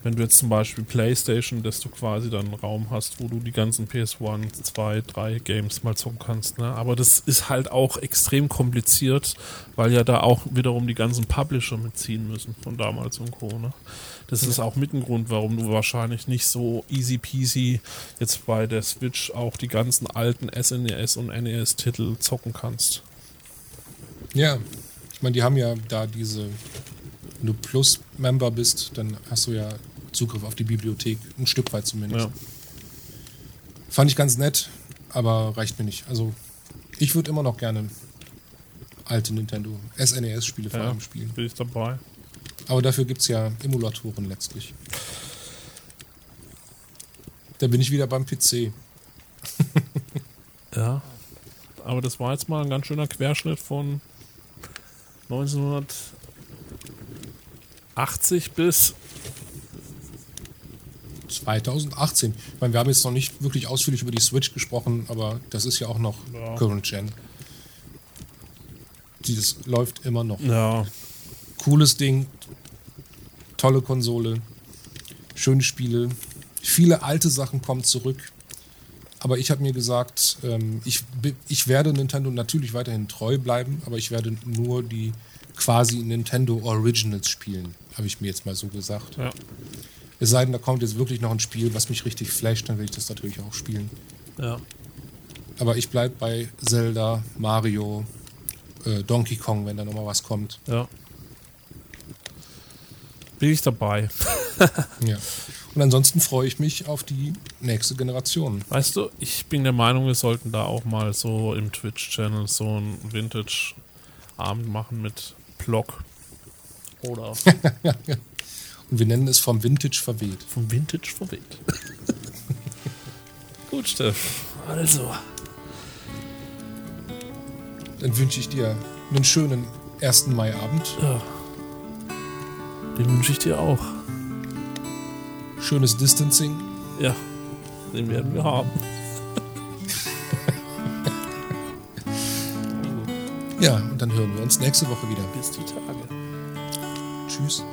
B: wenn du jetzt zum Beispiel PlayStation, dass du quasi dann einen Raum hast, wo du die ganzen PS1, 2, 3 Games mal zocken kannst. Ne? Aber das ist halt auch extrem kompliziert, weil ja da auch wiederum die ganzen Publisher mitziehen müssen von damals und Co. Ne? Das ist auch mit ein Grund, warum du wahrscheinlich nicht so easy peasy jetzt bei der Switch auch die ganzen alten SNES und NES-Titel zocken kannst.
A: Ja, ich meine, die haben ja da diese, wenn du Plus-Member bist, dann hast du ja Zugriff auf die Bibliothek, ein Stück weit zumindest.
B: Ja.
A: Fand ich ganz nett, aber reicht mir nicht. Also, ich würde immer noch gerne alte Nintendo SNES-Spiele vor
B: Ja,
A: allem spielen.
B: bin ich dabei.
A: Aber dafür gibt es ja Emulatoren letztlich. Da bin ich wieder beim PC.
B: Ja. Aber das war jetzt mal ein ganz schöner Querschnitt von 1980 bis
A: 2018. Ich meine, wir haben jetzt noch nicht wirklich ausführlich über die Switch gesprochen, aber das ist ja auch noch
B: Ja.
A: Current Gen. Dieses läuft immer noch.
B: ja,
A: Cooles Ding, tolle Konsole, schöne Spiele, viele alte Sachen kommen zurück. Aber ich habe mir gesagt, ähm, ich, ich werde Nintendo natürlich weiterhin treu bleiben, aber ich werde nur die quasi Nintendo Originals spielen, habe ich mir jetzt mal so gesagt.
B: ja,
A: Es sei denn, da kommt jetzt wirklich noch ein Spiel, was mich richtig flasht, dann will ich das natürlich auch spielen.
B: ja.
A: Aber ich bleibe bei Zelda, Mario, äh, Donkey Kong, wenn da nochmal was kommt.
B: ja. Bin ich dabei.
A: Ja. Und ansonsten freue ich mich auf die nächste Generation.
B: Weißt du, ich bin der Meinung, wir sollten da auch mal so im Twitch-Channel so einen Vintage-Abend machen mit Block. Oder
A: Und wir nennen es vom Vintage verweht.
B: vom Vintage verweht. Gut, Steff. Also.
A: Dann wünsche ich dir einen schönen 1. Maiabend,
B: Ja. Den wünsche ich dir auch.
A: schönes Distancing.
B: Ja. Den werden wir haben.
A: Ja, und dann hören wir uns nächste Woche wieder.
B: Bis die Tage.
A: Tschüss.